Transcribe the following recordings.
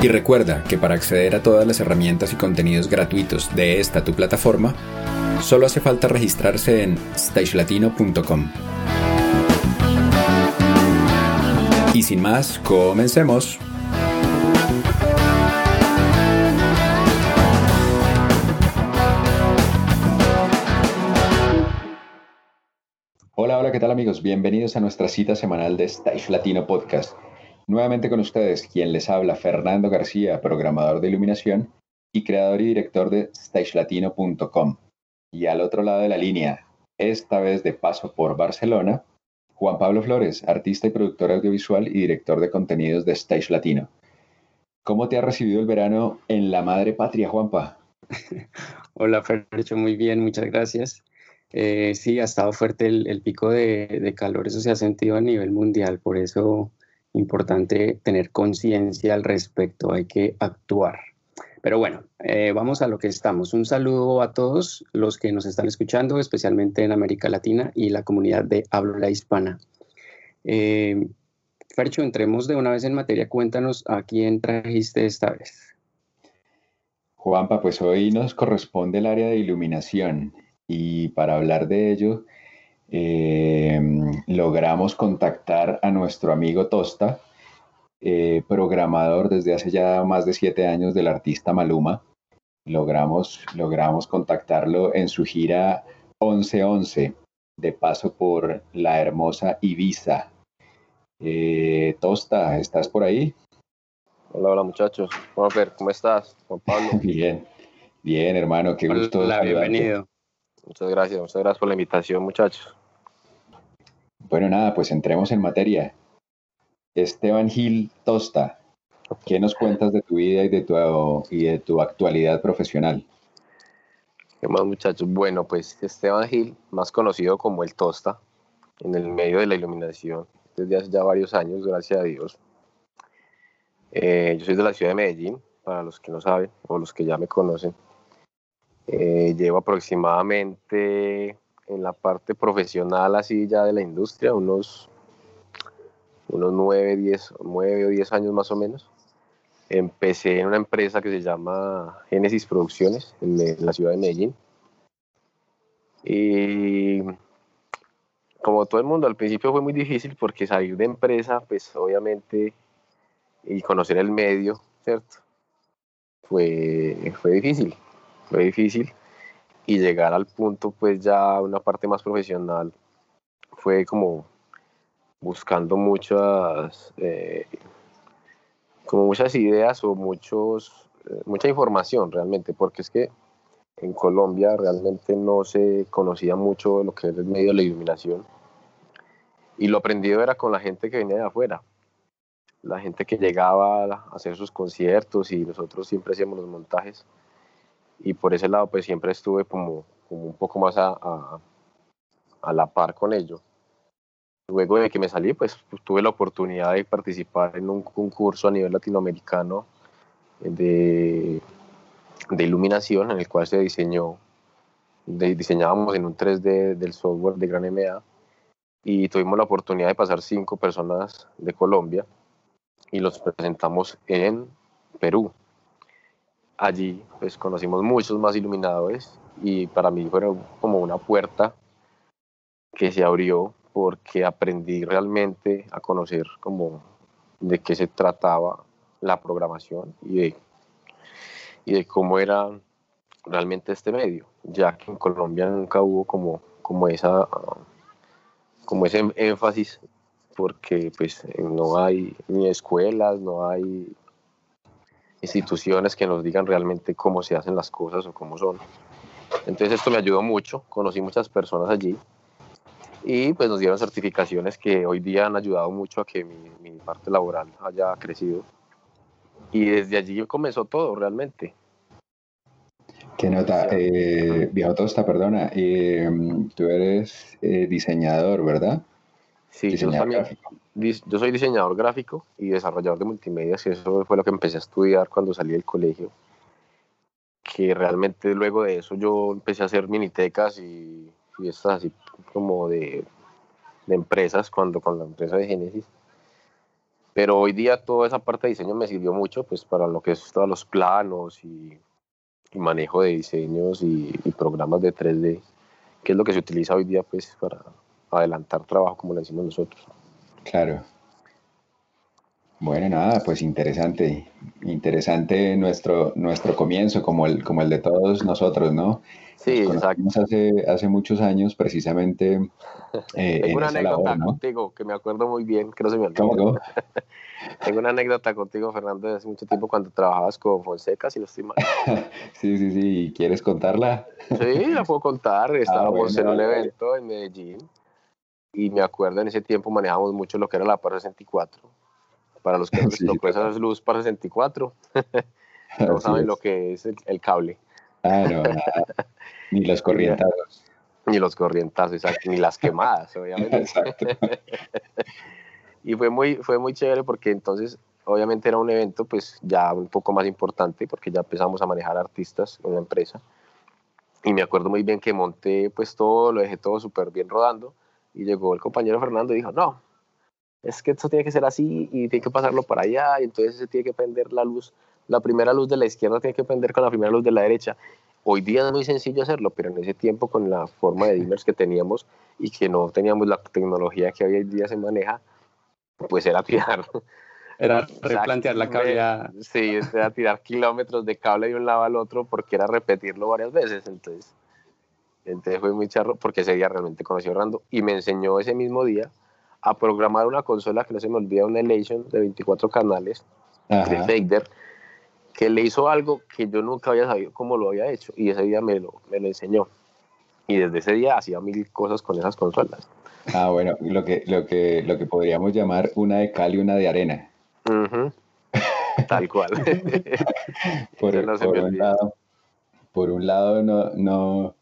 Y recuerda que para acceder a todas las herramientas y contenidos gratuitos de esta tu plataforma, solo hace falta registrarse en stagelatino.com. Y sin más, comencemos. Hola, hola, ¿qué tal amigos? Bienvenidos a nuestra cita semanal de Stage Latino Podcast. Nuevamente con ustedes, quien les habla, Fernando García, programador de iluminación y creador y director de stagelatino.com. Y al otro lado de la línea, esta vez de paso por Barcelona, Juan Pablo Flores, artista y productor audiovisual y director de contenidos de Stage Latino. ¿Cómo te ha recibido el verano en la madre patria, Juanpa? Hola, Fercho, muy bien, muchas gracias. Eh, sí, ha estado fuerte el, pico de, de, calor, eso se ha sentido a nivel mundial, por eso importante tener conciencia al respecto, hay que actuar. Pero bueno, eh, vamos a lo que estamos. Un saludo a todos los que nos están escuchando, especialmente en América Latina y la comunidad de habla hispana. Eh, Fercho, entremos de una vez en materia. Cuéntanos a quién trajiste esta vez. Juanpa, pues hoy nos corresponde el área de iluminación y para hablar de ello eh, logramos contactar a nuestro amigo Tosta, eh, programador desde hace ya más de siete años del artista Maluma. Logramos, logramos contactarlo en su gira 1111, de paso por la hermosa Ibiza. Eh, Tosta, ¿estás por ahí? Hola, hola muchachos. ¿cómo estás? Juan Pablo. bien, bien hermano, qué gusto. Hola, bienvenido. Muchas gracias, muchas gracias por la invitación muchachos. Bueno, nada, pues entremos en materia. Esteban Gil Tosta, ¿qué nos cuentas de tu vida y de tu, y de tu actualidad profesional? ¿Qué más muchachos? Bueno, pues Esteban Gil, más conocido como el Tosta, en el medio de la iluminación desde hace ya varios años, gracias a Dios. Eh, yo soy de la ciudad de Medellín, para los que no saben o los que ya me conocen. Eh, llevo aproximadamente en la parte profesional así ya de la industria, unos, unos 9, 10, 9 o 10 años más o menos. Empecé en una empresa que se llama Génesis Producciones en, la ciudad de Medellín. Y como todo el mundo, al principio fue muy difícil porque salir de empresa, pues obviamente, y conocer el medio, ¿cierto? Fue, fue difícil, fue difícil y llegar al punto, pues ya una parte más profesional, fue como buscando muchas, eh, como muchas ideas o muchos, eh, mucha información realmente, porque es que en Colombia realmente no se conocía mucho lo que es el medio de la iluminación. Y lo aprendido era con la gente que venía de afuera, la gente que llegaba a hacer sus conciertos y nosotros siempre hacíamos los montajes y por ese lado pues siempre estuve como, como un poco más a, a, la par con ello. Luego de que me salí pues tuve la oportunidad de participar en un concurso a nivel latinoamericano de, de iluminación en el cual se diseñó, de, diseñábamos en un 3D del software de Gran MA y tuvimos la oportunidad de pasar cinco personas de Colombia y los presentamos en Perú allí pues conocimos muchos más iluminadores y para mí fue como una puerta que se abrió porque aprendí realmente a conocer como de qué se trataba la programación y de, y de cómo era realmente este medio, ya que en Colombia nunca hubo como, como esa, como ese énfasis porque pues no hay ni escuelas, no hay instituciones que nos digan realmente cómo se hacen las cosas o cómo son. Entonces esto me ayudó mucho, conocí muchas personas allí y pues nos dieron certificaciones que hoy día han ayudado mucho a que mi, parte laboral haya crecido. Y desde allí comenzó todo realmente. ¿Qué nota? Eh, viejo Tosta, perdona, eh, tú eres eh, diseñador, ¿verdad? Sí, yo, también, yo soy diseñador gráfico y desarrollador de multimedia, y eso fue lo que empecé a estudiar cuando salí del colegio. Que realmente luego de eso yo empecé a hacer minitecas y fiestas así como de, de empresas, cuando con la empresa de Genesis. Pero hoy día toda esa parte de diseño me sirvió mucho pues para lo que es todos los planos y, manejo de diseños y, y, programas de 3D, que es lo que se utiliza hoy día pues para adelantar trabajo como lo decimos nosotros. Claro. Bueno, nada, pues interesante, interesante nuestro, nuestro comienzo, como el, como el de todos nosotros, ¿no? Sí, exacto. Hace, hace muchos años, precisamente. Eh, Tengo una anécdota contigo que me acuerdo muy bien, que no se me olvida. Tengo una anécdota contigo, Fernando, de hace mucho tiempo cuando trabajabas con Fonseca, si no estoy mal. sí, sí, sí. ¿Quieres contarla? sí, la puedo contar. Ah, Estábamos en un evento en Medellín y me acuerdo en ese tiempo manejábamos mucho lo que era la par 64. Para los que no les tocó esa luz par 64, no saben lo que es el, cable. Ah, no, ni los corrientazos. Ni los corrientazos, exacto, ni las quemadas, obviamente. Exacto. y fue muy, fue muy chévere porque entonces, obviamente era un evento pues ya un poco más importante porque ya empezamos a manejar artistas en la empresa. Y me acuerdo muy bien que monté pues todo, lo dejé todo súper bien rodando y llegó el compañero Fernando y dijo, no, es que esto tiene que ser así y tiene que pasarlo para allá, y entonces se tiene que prender la luz, la primera luz de la izquierda tiene que prender con la primera luz de la derecha. Hoy día es muy sencillo hacerlo, pero en ese tiempo con la forma de dimmers que teníamos y que no teníamos la tecnología que hoy día se maneja, pues era tirar. Era replantear la cable. Sí, era tirar kilómetros de cable de un lado al otro porque era repetirlo varias veces. Entonces, entonces fue muy charro porque ese día realmente conocí a Orlando y me enseñó ese mismo día a programar una consola que no se me olvida, una Elation de 24 canales de Fader, que le hizo algo que yo nunca había sabido cómo lo había hecho y ese día me lo, me lo enseñó. Y desde ese día hacía mil cosas con esas consolas. Ah, bueno, lo que, lo que, lo que podríamos llamar una de cal y una de arena. Tal cual. por, un lado, por un lado no, no,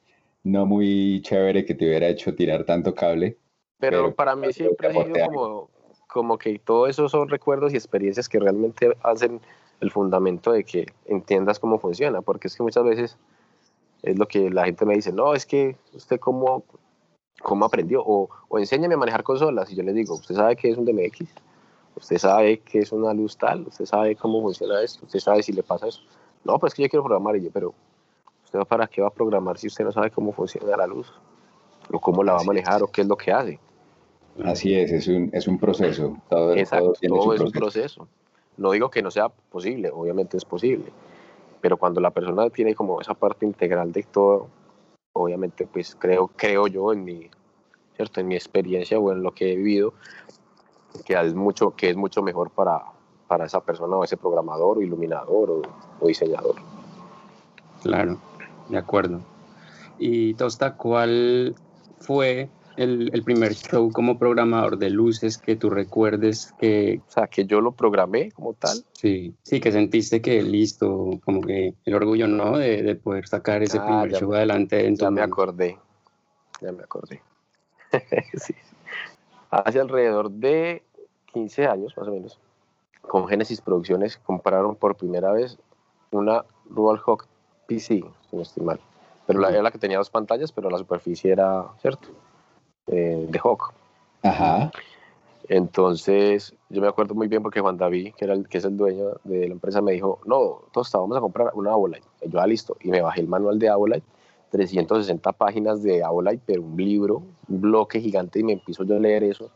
no muy chévere que te hubiera hecho tirar tanto cable. Pero, para mí siempre ha sido como, como que todo eso son recuerdos y experiencias que realmente hacen el fundamento de que entiendas cómo funciona, porque es que muchas veces es lo que la gente me dice, no, es que usted cómo, cómo aprendió, o, o enséñame a manejar consolas, y yo le digo, usted sabe qué es un DMX, usted sabe qué es una luz tal, usted sabe cómo funciona esto, usted sabe si le pasa eso. No, pues que yo quiero programar, y yo, pero ¿Usted para qué va a programar si usted no sabe cómo funciona la luz? ¿O cómo la va a manejar? ¿O qué es lo que hace? Así es, es un, es un proceso. Todo, Exacto, todo, es un proceso. No digo que no sea posible, obviamente es posible. Pero cuando la persona tiene como esa parte integral de todo, obviamente pues creo, creo yo en mi, ¿cierto? en mi experiencia o en lo que he vivido, que es mucho, que es mucho mejor para, para esa persona o ese programador o iluminador o diseñador. Claro. De acuerdo. Y Tosta, ¿cuál fue el, primer show como programador de luces que tú recuerdes que... O sea, que yo lo programé como tal. Sí, sí, que sentiste que listo, como que el orgullo, ¿no? De, poder sacar ese ah, primer show adelante. En ya me acordé, ya me acordé. sí. Hace alrededor de 15 años, más o menos, con Genesis Producciones compraron por primera vez una Dual Hawk PC, si no estoy mal. Pero la, era la que tenía dos pantallas, pero la superficie era, ¿cierto? Eh, de Hawk. Ajá. Entonces, yo me acuerdo muy bien porque Juan David, que, era el, que es el dueño de la empresa, me dijo, no, Tosta, vamos a comprar una Avolite. Y yo, ah, listo. Y me bajé el manual de Avolite, 360 páginas de Avolite, pero un libro, un bloque gigante, y me empiezo yo a leer eso.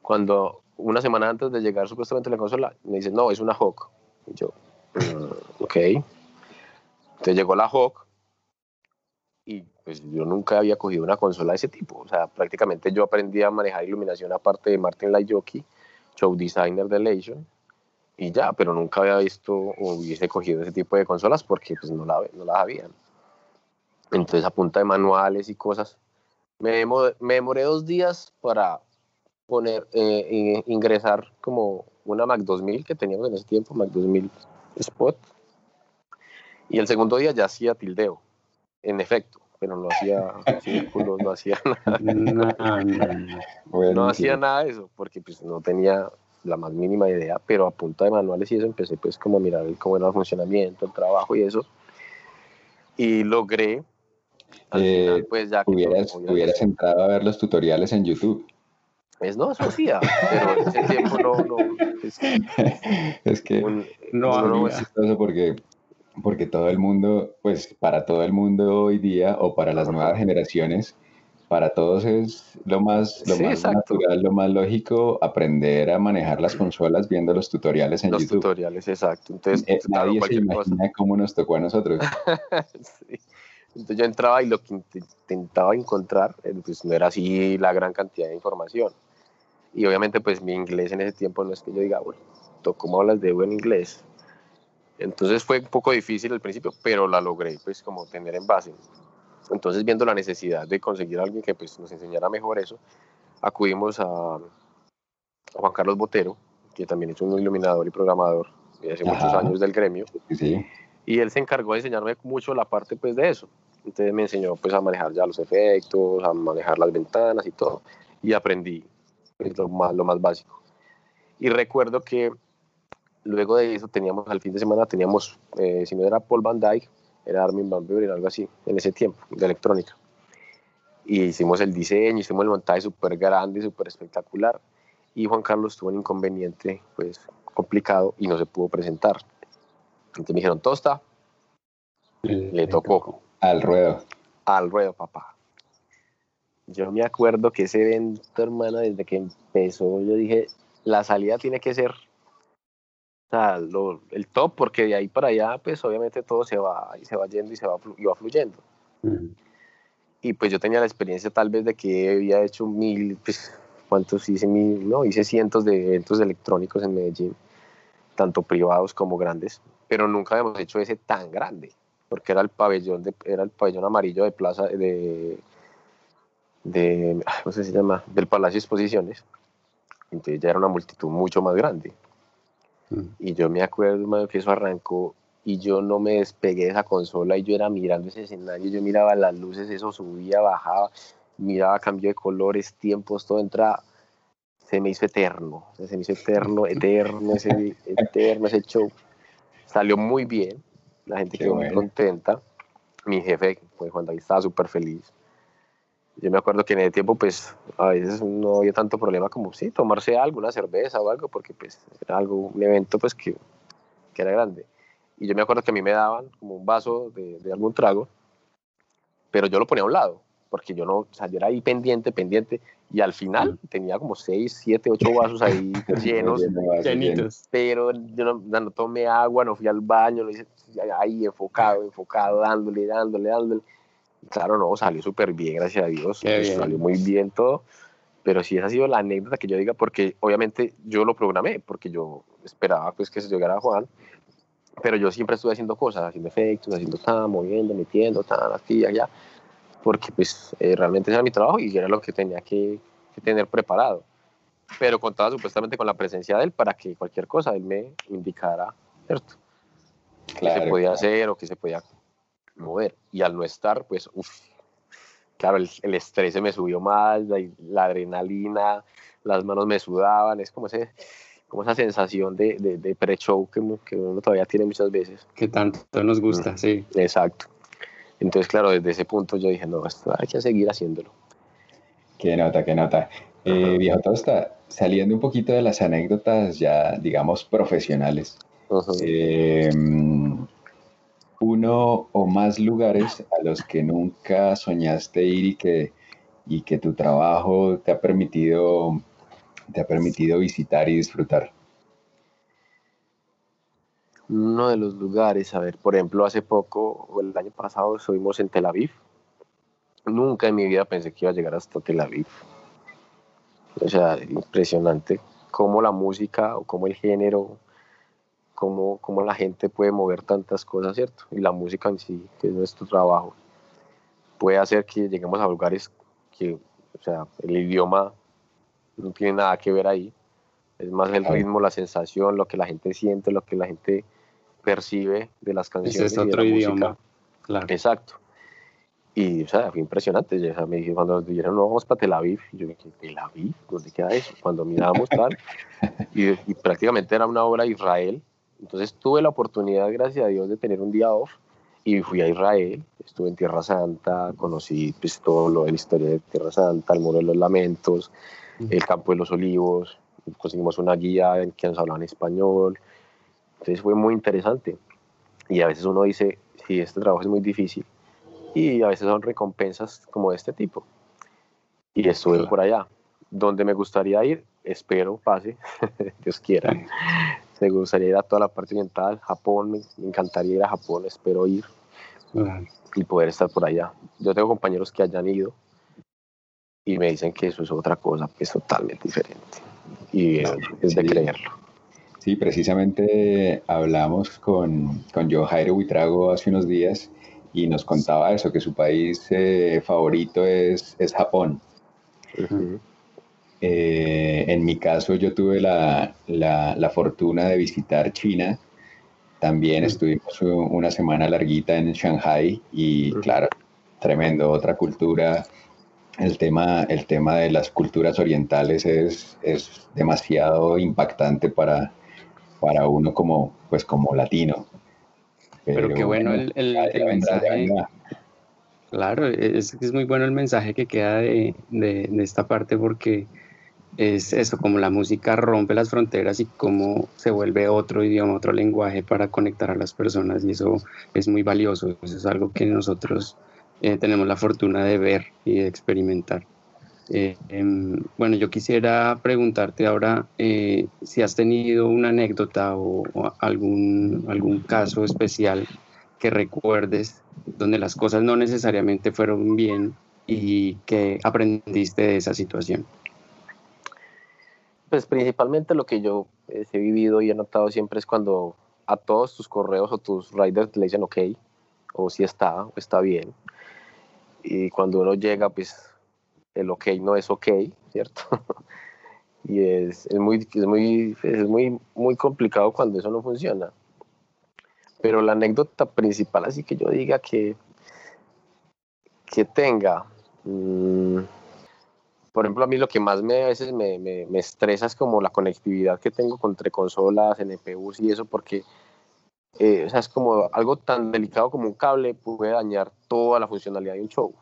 Cuando una semana antes de llegar supuestamente a la consola, me dice, no, es una Hawk. Y yo, mm, ok. Entonces llegó la Hawk y pues yo nunca había cogido una consola de ese tipo. O sea, prácticamente yo aprendí a manejar iluminación aparte de Martin Lajoki, show designer de Legion, y ya, pero nunca había visto o hubiese cogido ese tipo de consolas porque pues no, la, no las habían. Entonces a punta de manuales y cosas, me, me demoré dos días para poner, eh, ingresar como una Mac 2000 que teníamos en ese tiempo, Mac 2000 Spot, y el segundo día ya hacía tildeo en efecto, pero no hacía círculos, no hacía nada. No, hacía nada de eso, porque pues no tenía la más mínima idea, pero a punta de manuales y eso empecé pues como a mirar cómo era el funcionamiento, el trabajo y eso. Y logré, al eh, final, pues ya que... Hubieras, entrado a ver los tutoriales en YouTube. Pues no, eso hacía, pero en ese tiempo no... no es, es que no, no, es porque porque todo el mundo, pues para todo el mundo hoy día o para las nuevas generaciones, para todos es lo más, lo más natural, lo más lógico aprender a manejar las consolas viendo los tutoriales en YouTube. Los tutoriales, exacto. Entonces, eh, nadie se imagina cómo nos tocó a nosotros. Entonces yo entraba y lo que intentaba encontrar, eh, pues no era así la gran cantidad de información. Y obviamente pues mi inglés en ese tiempo no es que yo diga, bueno, ¿cómo hablas de buen inglés? Entonces fue un poco difícil al principio, pero la logré pues como tener en base. Entonces viendo la necesidad de conseguir a alguien que pues nos enseñara mejor eso, acudimos a, Juan Carlos Botero, que también es un iluminador y programador de hace muchos años del gremio. Y él se encargó de enseñarme mucho la parte pues de eso. Entonces me enseñó pues a manejar ya los efectos, a manejar las ventanas y todo. Y aprendí pues, lo, más, lo más básico. Y recuerdo que luego de eso teníamos, al fin de semana teníamos, eh, si no era Paul Van Dyke, era Armin Van Buren, algo así, en ese tiempo, de electrónica. Y hicimos el diseño, hicimos el montaje súper grande, súper espectacular. Y Juan Carlos tuvo un inconveniente, pues, complicado y no se pudo presentar. Entonces me dijeron, Tosta, le tocó. Al ruedo. Al ruedo, papá. Yo me acuerdo que ese evento, hermano, desde que empezó, yo dije, la salida tiene que ser o sea, el top, porque de ahí para allá, pues obviamente todo se va, y se va yendo y se va, y va fluyendo. Y pues yo tenía la experiencia tal vez de que había hecho mil, pues, ¿cuántos hice? Mil, no, hice cientos de eventos electrónicos en Medellín, tanto privados como grandes, pero nunca habíamos hecho ese tan grande, porque era el pabellón, de, era el pabellón amarillo de plaza, de, de, ¿cómo se llama? Del Palacio de Exposiciones. Entonces ya era una multitud mucho más grande. Y yo me acuerdo, que eso arrancó y yo no me despegué de esa consola y yo era mirando ese escenario, yo miraba las luces, eso subía, bajaba, miraba cambio de colores, tiempos, todo entraba. Se me hizo eterno, se me hizo eterno, eterno, ese, eterno ese show. Salió muy bien, la gente quedó muy contenta. Mi jefe, pues Juan David, estaba súper feliz yo me acuerdo que en ese tiempo pues a veces no había tanto problema como sí, tomarse algo, una cerveza o algo, porque pues era algo, un evento pues que, que era grande. Y yo me acuerdo que a mí me daban como un vaso de, de, algún trago, pero yo lo ponía a un lado, porque yo no, o sea, yo era ahí pendiente, pendiente, y al final tenía como 6, 7, 8 vasos ahí llenos, llenitos, pero yo no, no, tomé agua, no fui al baño, lo hice ahí enfocado, enfocado, dándole, dándole, dándole Claro, no, salió súper bien, gracias a Dios. Salió muy bien todo. Pero sí, esa ha sido la anécdota que yo diga, porque obviamente yo lo programé, porque yo esperaba pues que se llegara Juan, pero yo siempre estuve haciendo cosas, haciendo efectos, haciendo tan, moviendo, metiendo, tan, aquí, allá, porque pues eh, realmente ese era mi trabajo y era lo que tenía que, tener preparado. Pero contaba supuestamente con la presencia de él para que cualquier cosa él me indicara, ¿cierto? Claro, qué se podía hacer o qué se podía mover. Y al no estar, pues, uff, claro, el, el, estrés se me subió más, la, adrenalina, las manos me sudaban, es como, ese, como esa sensación de, de, pre-show que, que, uno todavía tiene muchas veces. Que tanto nos gusta, mm, sí. Exacto. Entonces, claro, desde ese punto yo dije, no, esto hay que seguir haciéndolo. Qué nota, qué nota. Eh, viejo Tosta, saliendo un poquito de las anécdotas ya, digamos, profesionales uno o más lugares a los que nunca soñaste ir y que, y que tu trabajo te ha permitido te ha permitido visitar y disfrutar? Uno de los lugares, a ver, por ejemplo, hace poco, o el año pasado, estuvimos en Tel Aviv, nunca en mi vida pensé que iba a llegar hasta Tel Aviv. O sea, impresionante cómo la música o cómo el género, cómo, cómo la gente puede mover tantas cosas, ¿cierto? Y la música en sí, que es nuestro trabajo, puede hacer que lleguemos a lugares que, o sea, el idioma no tiene nada que ver ahí. Es más el ritmo, la sensación, lo que la gente siente, lo que la gente percibe de las canciones. es otro idioma. Claro. Exacto. Y, o sea, fue impresionante. me dije, cuando nos dijeron, no, vamos para Tel Aviv. Y yo dije, ¿Tel Aviv? ¿Dónde queda eso? Cuando mirábamos tal. y, y, prácticamente era una obra de Israel. Entonces tuve la oportunidad, gracias a Dios, de tener un día off. Y fui a Israel. Estuve en Tierra Santa. Conocí pues, todo lo de la historia de Tierra Santa, el Muro de los Lamentos, el Campo de los Olivos. Conseguimos una guía en que nos hablaban español. Entonces fue muy interesante. Y a veces uno dice, sí, este trabajo es muy difícil y a veces son recompensas como de este tipo. Y estuve por allá. Donde me gustaría ir, espero pase, Dios quiera. Me gustaría ir a toda la parte oriental, Japón, me, encantaría ir a Japón, espero ir y poder estar por allá. Yo tengo compañeros que hayan ido y me dicen que eso es otra cosa, que es totalmente diferente. Y es de creerlo. Sí, precisamente hablamos con, con Joe Jairo Buitrago hace unos días y nos contaba eso, que su país eh, favorito es, es Japón. Eh, en mi caso yo tuve la, la, fortuna de visitar China. También estuvimos una semana larguita en Shanghai y claro, tremendo, otra cultura. El tema, el tema de las culturas orientales es, es demasiado impactante para, para uno como, pues como latino. Pero, qué bueno el, el, mensaje. Claro, es, es, muy bueno el mensaje que queda de, de, esta parte porque es eso, como la música rompe las fronteras y cómo se vuelve otro idioma, otro lenguaje para conectar a las personas y eso es muy valioso, eso es algo que nosotros eh, tenemos la fortuna de ver y de experimentar. Eh, em, bueno, yo quisiera preguntarte ahora eh, si has tenido una anécdota o, algún, algún caso especial que recuerdes donde las cosas no necesariamente fueron bien y que aprendiste de esa situación. Pues principalmente lo que yo he vivido y he notado siempre es cuando a todos tus correos o tus riders le dicen ok, o si está, o está bien. Y cuando uno llega, pues el ok no es ok, ¿cierto? y es, es, muy, es, muy, es muy, muy complicado cuando eso no funciona. Pero la anécdota principal, así que yo diga que, que tenga, mm, por ejemplo, a mí lo que más me, a veces me, me, me, estresa es como la conectividad que tengo entre consolas, NPUs y eso, porque eh, o sea, es como algo tan delicado como un cable puede dañar toda la funcionalidad de un show.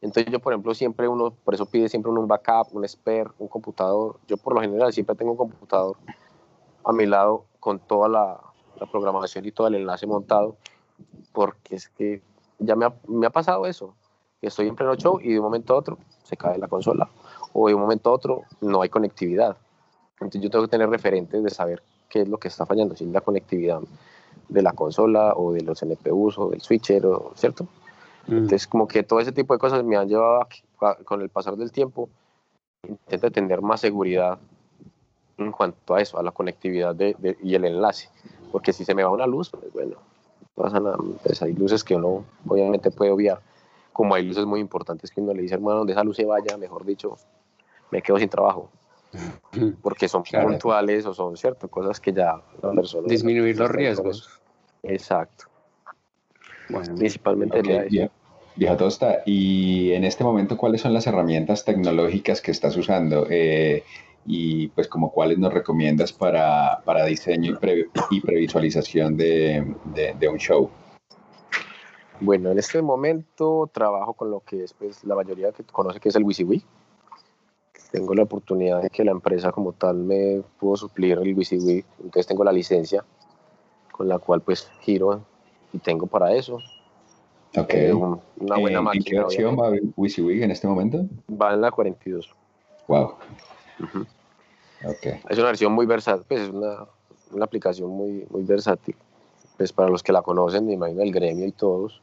Entonces yo, por ejemplo, siempre uno, por eso pide siempre un backup, un spare, un computador. Yo por lo general siempre tengo un computador a mi lado con toda la, programación y todo el enlace montado, porque es que ya me ha, me ha, pasado eso, estoy en pleno show y de un momento a otro se cae la consola, o de un momento a otro no hay conectividad. Entonces yo tengo que tener referentes de saber qué es lo que está fallando, si es la conectividad de la consola o de los NPUs o del switcher, ¿cierto? Mm. Entonces, como que todo ese tipo de cosas me han llevado a, con el pasar del tiempo, intento tener más seguridad en cuanto a eso, a la conectividad de, y el enlace. Porque si se me va una luz, pues bueno, pasa nada. Pues hay luces que uno obviamente puede obviar. Como hay luces muy importantes que uno le dice, hermano, donde esa luz se vaya, mejor dicho, me quedo sin trabajo. Porque son puntuales o son, ¿cierto? Cosas que ya la persona... Disminuir los riesgos. Exacto. Bueno, principalmente okay, Vieja Tosta, y en este momento, ¿cuáles son las herramientas tecnológicas que estás usando? Eh, y pues como cuáles nos recomiendas para, para diseño y, previsualización de, de, un show. Bueno, en este momento trabajo con lo que es pues, la mayoría que conoce que es el WYSIWYG. Tengo la oportunidad de que la empresa como tal me pudo suplir el WYSIWYG, entonces tengo la licencia con la cual pues giro y tengo para eso. Ok. Eh, una buena máquina. ¿En qué versión va WYSIWYG en este momento? Va en la 42. Wow. okay. Es una versión muy versátil, pues es una, una, aplicación muy, muy versátil. Pues para los que la conocen, me imagino el gremio y todos.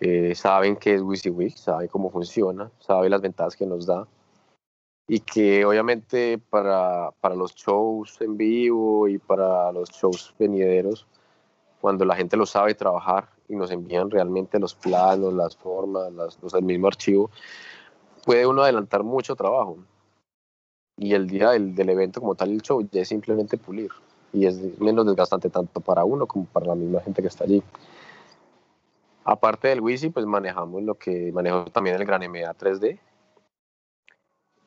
eh, saben qué es WYSIWYG, saben cómo funciona, saben las ventajas que nos da y que obviamente para, para los shows en vivo y para los shows venideros, cuando la gente lo sabe trabajar y nos envían realmente los planos, las formas, las, los, el mismo archivo, puede uno adelantar mucho trabajo. Y el día del, del evento como tal, el show, ya es simplemente pulir. Y es menos desgastante tanto para uno como para la misma gente que está allí. Aparte del Wisi, pues manejamos lo que manejo también el Gran MA 3D.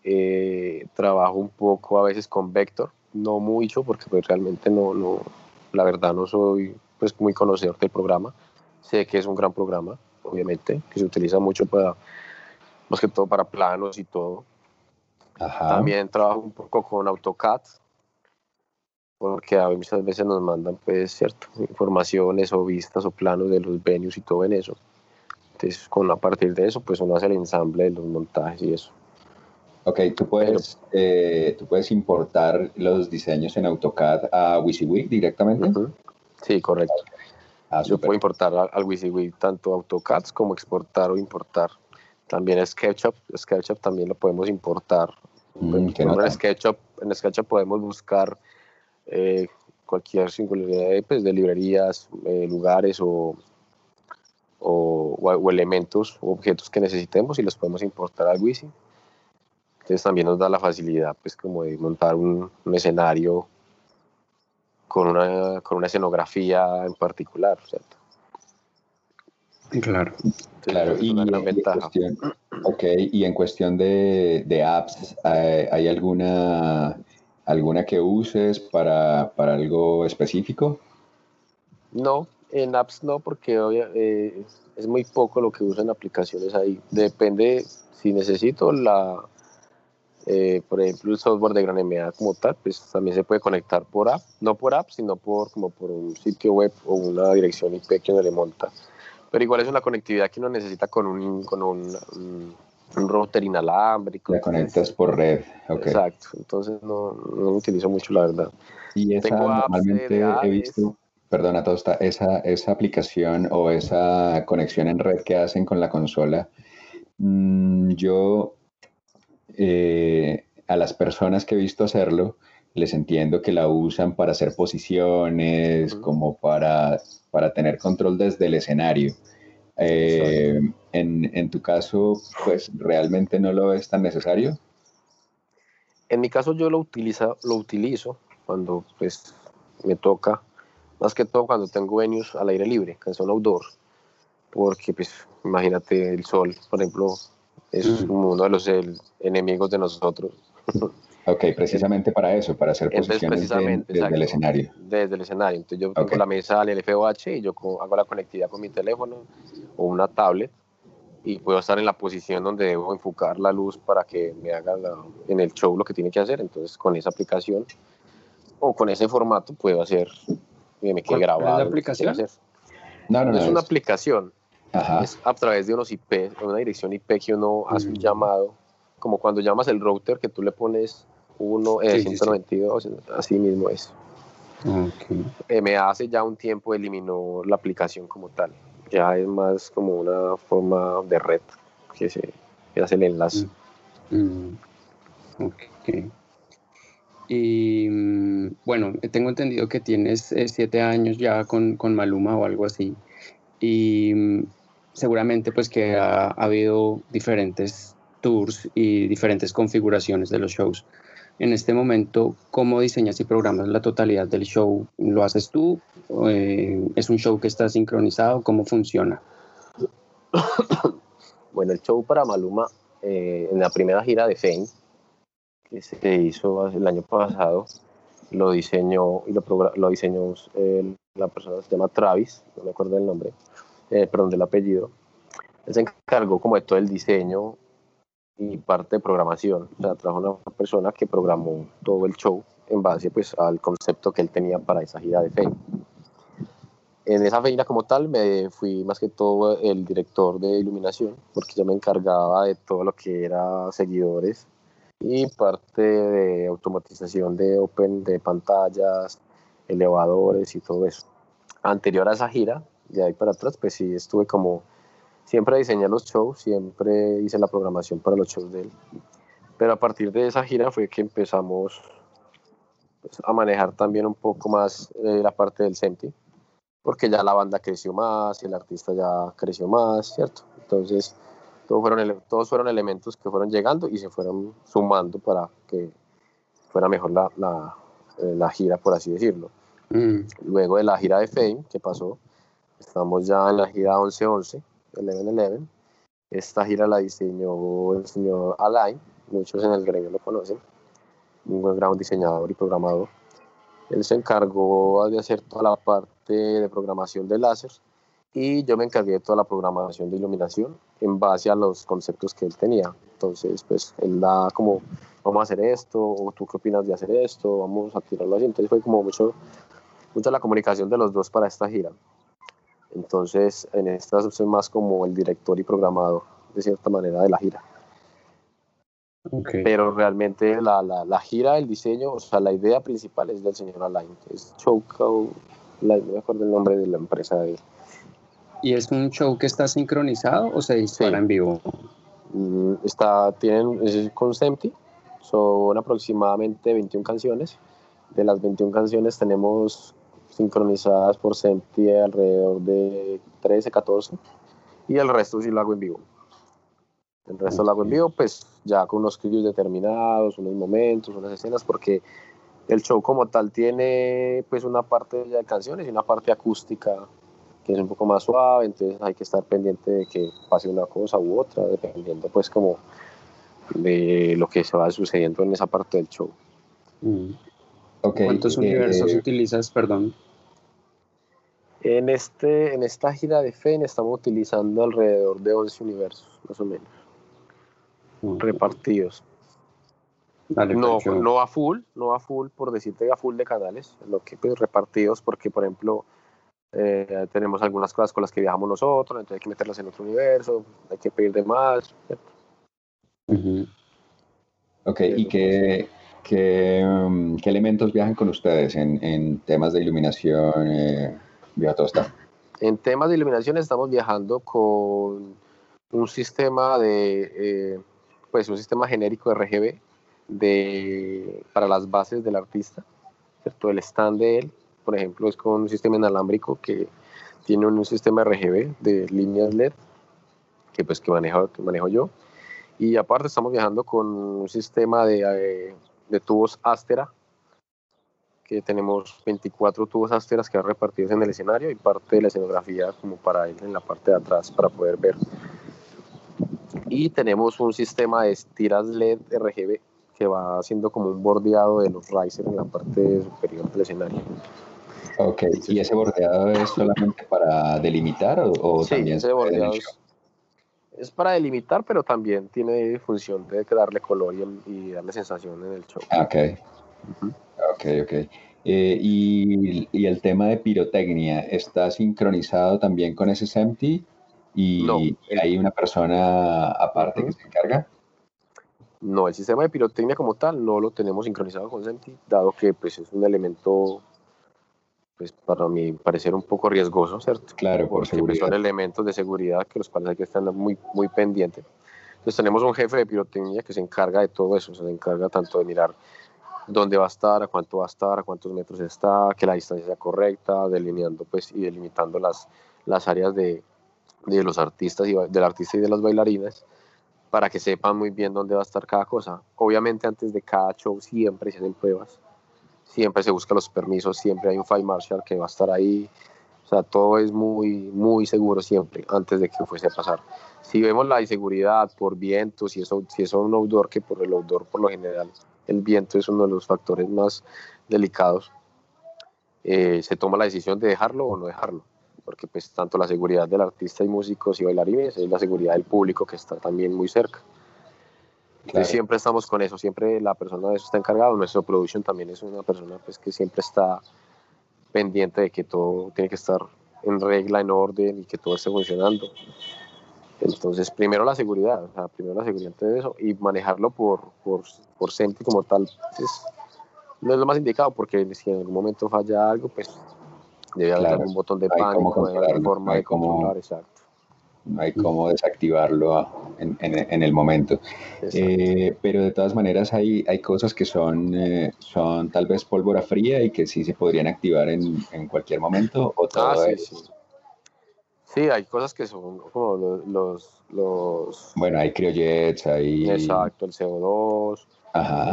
Eh, trabajo un poco a veces con Vector, no mucho porque pues realmente no, no, la verdad no soy pues muy conocedor del programa. Sé que es un gran programa, obviamente, que se utiliza mucho para, más que todo para planos y todo. También trabajo un poco con AutoCAD, porque a muchas veces nos mandan, pues, cierto, informaciones o vistas o planos de los venues y todo en eso. Entonces, con, a partir de eso, pues uno hace el ensamble de los montajes y eso. Ok, tú puedes, eh, tú puedes importar los diseños en AutoCAD a WYSIWYG directamente. Sí, correcto. Ah, Yo puedo importar al, WYSIWYG tanto AutoCAD como exportar o importar. También SketchUp, SketchUp también lo podemos importar. Mm, en, SketchUp, en SketchUp podemos buscar eh, cualquier singularidad de, pues, de librerías, eh, lugares o, o, elementos o objetos que necesitemos y los podemos importar al Wisi. Entonces también nos da la facilidad pues como de montar un, escenario con una, con una escenografía en particular, ¿cierto? Claro. claro, y, en cuestión, y en cuestión de, de apps, ¿hay alguna ¿Alguna que uses para, para algo específico? No, en apps no, porque eh, es muy poco lo que usan aplicaciones ahí. Depende si necesito la, eh, por ejemplo, el software de GranMA como tal, pues también se puede conectar por app, no por app, sino por como por un sitio web o una dirección IP que uno le monta. Pero igual es una conectividad que uno necesita con un, con un router inalámbrico. La conectas por red, Exacto, entonces no, no utilizo mucho la verdad. Y esa normalmente he visto, perdona Tosta, esa, esa aplicación o esa conexión en red que hacen con la consola, mm, yo eh, a las personas que he visto hacerlo, les entiendo que la usan para hacer posiciones, como para, para tener control desde el escenario. Eh, en, en, tu caso, pues realmente no lo es tan necesario. En mi caso yo lo utilizo, lo utilizo cuando pues me toca, más que todo cuando tengo venues al aire libre, que son outdoor, porque pues imagínate el sol, por ejemplo, es mm. uno de los enemigos de nosotros. Ok, precisamente para eso, para hacer posiciones desde el escenario. Desde el escenario. Entonces yo tengo la mesa al LFOH y yo hago la conectividad con mi teléfono o una tablet y puedo estar en la posición donde debo enfocar la luz para que me haga en el show lo que tiene que hacer. Entonces con esa aplicación o con ese formato puedo hacer que me quede grabado. ¿Es la aplicación? No, no, no, es una aplicación. Es a través de unos IP, una dirección IP que uno hace un mm. llamado, como cuando llamas el router que tú le pones 1, eh, 192, así mismo es. Okay. me hace ya un tiempo eliminó la aplicación como tal. Ya es más como una forma de red que se hace el enlace. Mm. Mm. Ok. Y mm, bueno, tengo entendido que tienes eh, siete años ya con, con, Maluma o algo así. Y seguramente pues que ha, ha, habido diferentes tours y diferentes configuraciones de los shows en este momento, ¿cómo diseñas y programas la totalidad del show? ¿Lo haces tú? Eh, ¿Es un show que está sincronizado? ¿Cómo funciona? Bueno, el show para Maluma, eh, en la primera gira de Fame, que se hizo el año pasado, lo diseñó y lo, lo diseñó eh, la persona se llama Travis, no me acuerdo del nombre, perdón, del apellido. Él se encargó como de todo el diseño y parte de programación. O sea, trajo una persona que programó todo el show en base pues, al concepto que él tenía para esa gira de Fame. En esa gira como tal me fui más que todo el director de iluminación, porque yo me encargaba de todo lo que era seguidores y parte de automatización de Open, de pantallas, elevadores y todo eso. Anterior a esa gira, de ahí para atrás, pues sí estuve como siempre diseñé los shows, siempre hice la programación para los shows de él. Pero a partir de esa gira fue que empezamos pues, a manejar también un poco más eh, la parte del SEMTI, porque ya la banda creció más, el artista ya creció más, ¿cierto? Entonces, todos fueron, todos fueron elementos que fueron llegando y se fueron sumando para que fuera mejor la, la, eh, la gira, por así decirlo. Mm. Luego de la gira de Fame, que pasó, estamos ya en la gira 11-11, 11-11. Esta gira la diseñó el señor Alain, muchos en el gremio lo conocen, un buen gran diseñador y programador. Él se encargó de hacer toda la parte de programación de láser y yo me encargué de toda la programación de iluminación en base a los conceptos que él tenía. Entonces, pues él da como, vamos a hacer esto, o tú qué opinas de hacer esto, vamos a tirarlo así. Entonces fue como mucho, mucha la comunicación de los dos para esta gira. Entonces, en esta soy más como el director y programador, de cierta manera, de la gira. Pero realmente la, la, la, gira, el diseño, o sea, la idea principal es del señor Alain, es Choco, no me acuerdo el nombre de la empresa de él. ¿Y es un show que está sincronizado o se dispara en vivo? Mm, está, tienen, es con Sempti, son aproximadamente 21 canciones. De las 21 canciones tenemos sincronizadas por Sempti alrededor de 13, 14 y el resto sí lo hago en vivo. El resto lo hago en vivo, pues ya con unos clips determinados, unos momentos, unas escenas, porque el show como tal tiene pues una parte de canciones y una parte acústica que es un poco más suave, entonces hay que estar pendiente de que pase una cosa u otra, dependiendo pues como de lo que se va sucediendo en esa parte del show. Mm. ¿Cuántos eh, universos utilizas, perdón? En, este, en esta gira de FEN estamos utilizando alrededor de 11 universos, más o menos, mm. repartidos. no, no a full, no a full, por decirte a full de canales, lo que pues repartidos, porque por ejemplo eh, tenemos algunas cosas con las que viajamos nosotros, entonces hay que meterlas en otro universo, hay que pedir de más. Ok, ¿y qué, qué, um, qué, elementos viajan con ustedes en, en temas de iluminación, eh, Tosta? En temas de iluminación estamos viajando con un sistema de, eh, pues un sistema genérico RGB de, para las bases del artista, ¿cierto? El stand de él por ejemplo, es con un sistema inalámbrico que tiene un sistema RGB de líneas LED que pues que manejo, que manejo yo. Y aparte estamos viajando con un sistema de, eh, de tubos Astera, que tenemos 24 tubos Asteras que van repartidos en el escenario y parte de la escenografía como para ir en la parte de atrás para poder ver. Y tenemos un sistema de tiras LED RGB que va haciendo como un bordeado de los risers en la parte superior del escenario. Ok, ¿y ese bordeado es solamente para delimitar o, sí, también ese bordeado es, para delimitar, pero también tiene función de darle color y, darle sensación en el show. Ok, ok, ok. Eh, y, el tema de pirotecnia, ¿está sincronizado también con ese SEMTI? ¿Y, hay una persona aparte que se encarga? No, el sistema de pirotecnia como tal no lo tenemos sincronizado con SEMTI, dado que pues, es un elemento pues para mí parecer un poco riesgoso, ¿cierto? Claro, por Porque pues, son elementos de seguridad que los cuales hay que estar muy, muy pendientes. Entonces tenemos un jefe de pirotecnia que se encarga de todo eso, se encarga tanto de mirar dónde va a estar, a cuánto va a estar, a cuántos metros está, que la distancia sea correcta, delineando pues y delimitando las, las áreas de, de los artistas y del artista y de las bailarinas para que sepan muy bien dónde va a estar cada cosa. Obviamente antes de cada show siempre se hacen pruebas siempre se busca los permisos, siempre hay un file marshal que va a estar ahí, o sea, todo es muy, muy seguro siempre, antes de que fuese a pasar. Si vemos la inseguridad por viento, si es, si es un outdoor, que por el outdoor por lo general el viento es uno de los factores más delicados, eh, se toma la decisión de dejarlo o no dejarlo, porque pues tanto la seguridad del artista y músicos y bailarines es la seguridad del público que está también muy cerca siempre estamos con eso, siempre la persona de eso está encargado. Nuestro production también es una persona pues, que siempre está pendiente de que todo tiene que estar en regla, en orden y que todo esté funcionando. Entonces, primero la seguridad, o sea, primero la seguridad de eso y manejarlo por, por, por como tal, pues, no es lo más indicado porque si en algún momento falla algo, pues debe haber un botón de pánico, de forma de controlar, exacto. no hay cómo desactivarlo en, el momento. Eh, pero de todas maneras hay, hay cosas que son, eh, son tal vez pólvora fría y que sí se podrían activar en, cualquier momento o todo ah, sí, sí. Hay cosas que son como los... los, bueno, hay criollets, hay... Exacto, el CO2,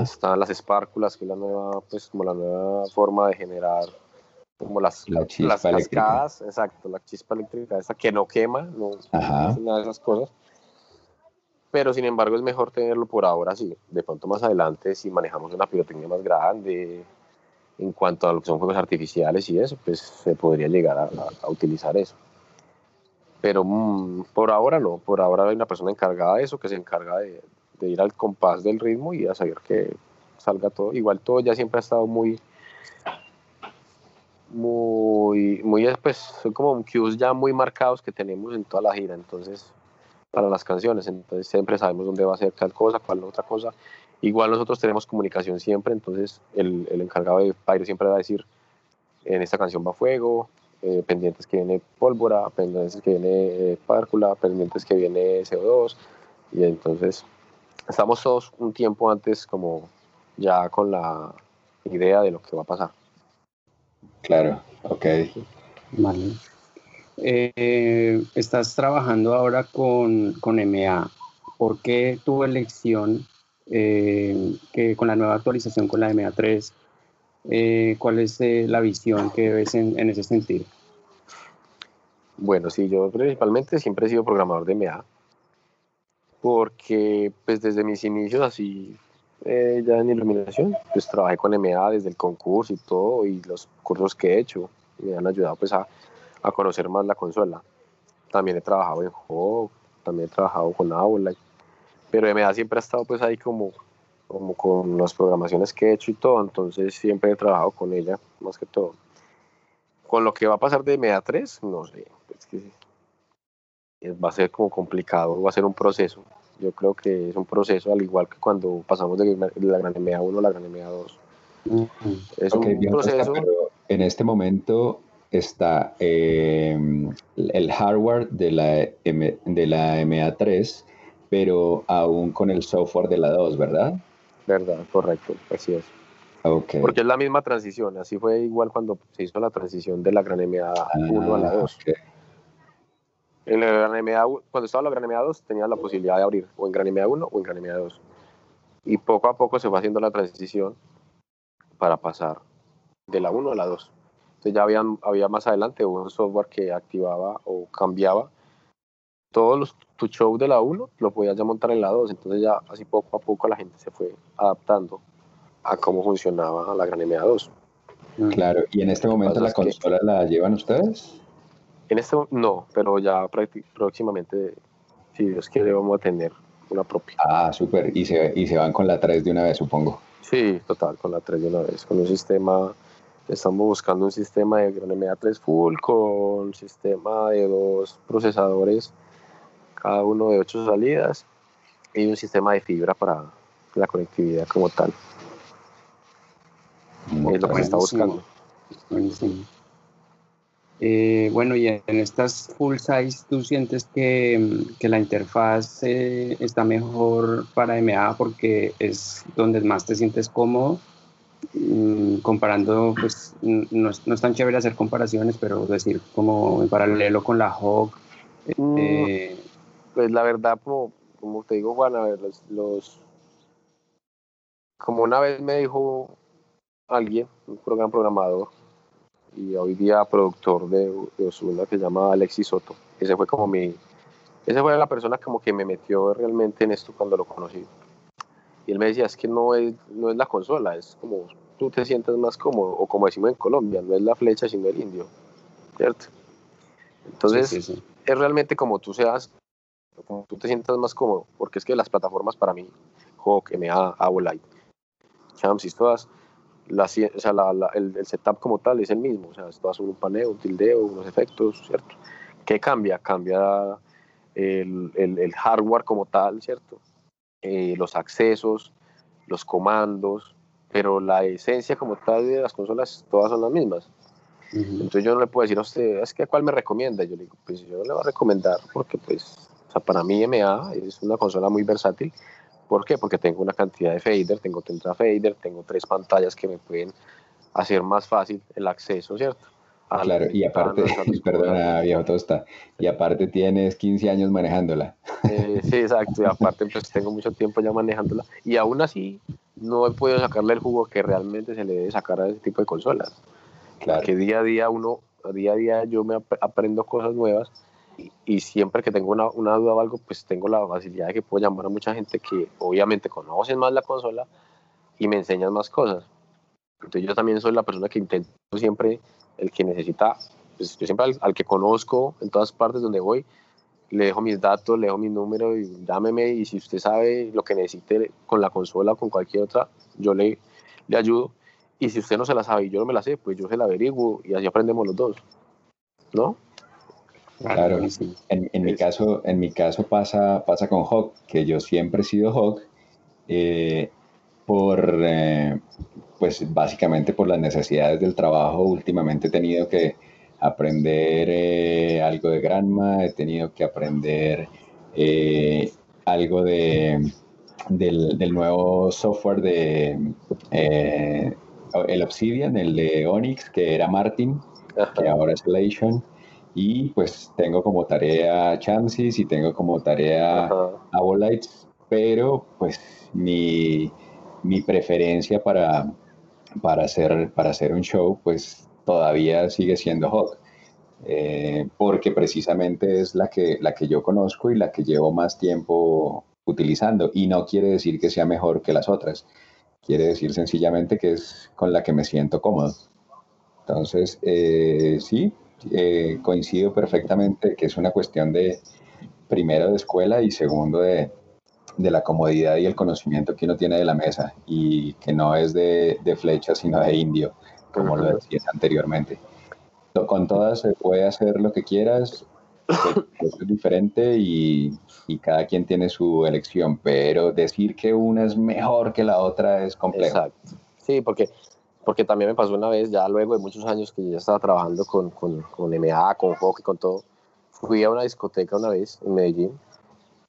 están las espárculas, que es la nueva, pues como la nueva forma de generar como las, la las cascadas, exacto, la chispa eléctrica, esa que no quema, no, es una de esas cosas. Pero sin embargo es mejor tenerlo por ahora, sí. De pronto más adelante, si manejamos una pirotecnia más grande, en cuanto a lo que son fuegos artificiales y eso, pues se podría llegar a, utilizar eso. Pero mm, por ahora no, por ahora hay una persona encargada de eso que se encarga de, de ir al compás del ritmo y a saber que salga todo. Igual todo ya siempre ha estado muy, muy, muy, pues son como cues ya muy marcados que tenemos en toda la gira, entonces, para las canciones, entonces siempre sabemos dónde va a ser tal cosa, cuál otra cosa. Igual nosotros tenemos comunicación siempre, entonces el, el encargado de Pyro siempre va a decir, en esta canción va fuego, eh, pendientes que viene pólvora, pendientes que viene eh, párcula, pendientes que viene CO2, y entonces estamos todos un tiempo antes como ya con la idea de lo que va a pasar. Claro, ok. Vale. Eh, estás trabajando ahora con, con MA. ¿Por qué tu elección eh, que con la nueva actualización con la MA3? Eh, ¿Cuál es la visión que ves en, en, ese sentido? Bueno, sí, yo principalmente siempre he sido programador de MA, porque pues desde mis inicios así eh, ya en iluminación, pues trabajé con MA desde el concurso y todo, y los cursos que he hecho me han ayudado pues a, a conocer más la consola. También he trabajado en Hog, también he trabajado con Aula, pero MA siempre ha estado pues ahí como, como con las programaciones que he hecho y todo, entonces siempre he trabajado con ella, más que todo. Con lo que va a pasar de MA 3, no sé, es que va a ser como complicado, va a ser un proceso yo creo que es un proceso al igual que cuando pasamos de la gran MA1 a la gran MA2. Es un proceso. en este momento está eh, el hardware de la, M, de la MA3, pero aún con el software de la 2, ¿verdad? Verdad, correcto, así es. Okay. Porque es la misma transición, así fue igual cuando se hizo la transición de la gran MA1 a la 2. Ah, en el Gran MA, cuando estaba en la Gran MA 2 tenía la posibilidad de abrir o en Gran MA 1 o en Gran MA 2. Y poco a poco se fue haciendo la transición para pasar de la 1 a la 2. Entonces ya había, había más adelante un software que activaba o cambiaba todos los tu show de la 1 lo podías ya montar en la 2. Entonces ya así poco a poco la gente se fue adaptando a cómo funcionaba la Gran MA 2. Claro, y en este momento la consola la llevan ustedes? En este no, pero ya próximamente, si Dios quiere, vamos a tener una propia. Ah, súper. Y se, y se van con la 3 de una vez, supongo. Sí, total, con la 3 de una vez. Con un sistema, estamos buscando un sistema de Gran MA3 Full con sistema de dos procesadores, cada uno de ocho salidas, y un sistema de fibra para la conectividad como tal. es lo que se está buscando. Buenísimo. Eh, bueno, y en estas full size, ¿tú sientes que, que la interfaz eh, está mejor para MA porque es donde más te sientes cómodo? Mm, comparando, pues no es, no es, tan chévere hacer comparaciones, pero decir, como en paralelo con la Hog. Mm, eh, pues la verdad, como, como te digo, Juan, a ver, los, los, como una vez me dijo alguien, un programa programador, y hoy día productor de, de Osuna que se llama Alexis Soto. Ese fue como mi, esa fue la persona como que me metió realmente en esto cuando lo conocí. Y él me decía, es que no es, no es la consola, es como tú te sientas más cómodo, o como decimos en Colombia, no es la flecha sino el indio, ¿cierto? Entonces, es realmente como tú seas, como tú te sientas más cómodo, porque es que las plataformas para mí, Hawk, MA, Avolite, Champs y todas, la, o sea, la, el, el, setup como tal es el mismo, o sea, esto hace un paneo, un tildeo, unos efectos, ¿cierto? ¿Qué cambia? Cambia el, el, el hardware como tal, ¿cierto? Eh, los accesos, los comandos, pero la esencia como tal de las consolas todas son las mismas. Entonces yo no le puedo decir a usted, es que ¿cuál me recomienda? Yo le digo, pues yo no le voy a recomendar porque pues, sea, para mí MA es una consola muy versátil. ¿Por qué? Porque tengo una cantidad de fader, tengo tetra fader, tengo tres pantallas que me pueden hacer más fácil el acceso, ¿cierto? claro, y aparte, perdona viejo tosta, y aparte tienes 15 años manejándola. Eh, sí, exacto, y aparte pues tengo mucho tiempo ya manejándola, y aún así no he podido sacarle el jugo que realmente se le debe sacar a ese tipo de consolas. Claro. Que día a día uno, día a día yo me aprendo cosas nuevas, y, siempre que tengo una, una, duda o algo, pues tengo la facilidad de que puedo llamar a mucha gente que obviamente conocen más la consola y me enseñan más cosas. Entonces yo también soy la persona que intento siempre el que necesita, pues yo siempre al, que conozco en todas partes donde voy, le dejo mis datos, le dejo mi número y llámeme y si usted sabe lo que necesite con la consola o con cualquier otra, yo le, le ayudo. Y si usted no se la sabe y yo no me la sé, pues yo se la averiguo y así aprendemos los dos. ¿No? Claro, en, en mi caso, en mi caso pasa, pasa con Hawk, que yo siempre he sido Hawk, eh, por, eh, pues básicamente por las necesidades del trabajo, últimamente he tenido que aprender eh, algo de Granma, he tenido que aprender algo de, del, nuevo software de el Obsidian, el de Onyx, que era Martin, que ahora es Elation. Y pues tengo como tarea Chances y tengo como tarea Abolites, pero pues mi, mi preferencia para, para hacer, para hacer un show, pues todavía sigue siendo Hawk. Eh, porque precisamente es la que, la que yo conozco y la que llevo más tiempo utilizando. Y no quiere decir que sea mejor que las otras. Quiere decir sencillamente que es con la que me siento cómodo. Entonces, eh, sí, eh, coincido perfectamente que es una cuestión de, primero, de escuela y segundo, de, de la comodidad y el conocimiento que uno tiene de la mesa y que no es de, de flecha sino de indio, como lo decías anteriormente. Con todas se puede hacer lo que quieras, es diferente y, y, cada quien tiene su elección, pero decir que una es mejor que la otra es complejo. Exacto. Sí, porque, porque también me pasó una vez, ya luego de muchos años que yo ya estaba trabajando con, con, con MA, con hockey, con todo, fui a una discoteca una vez en Medellín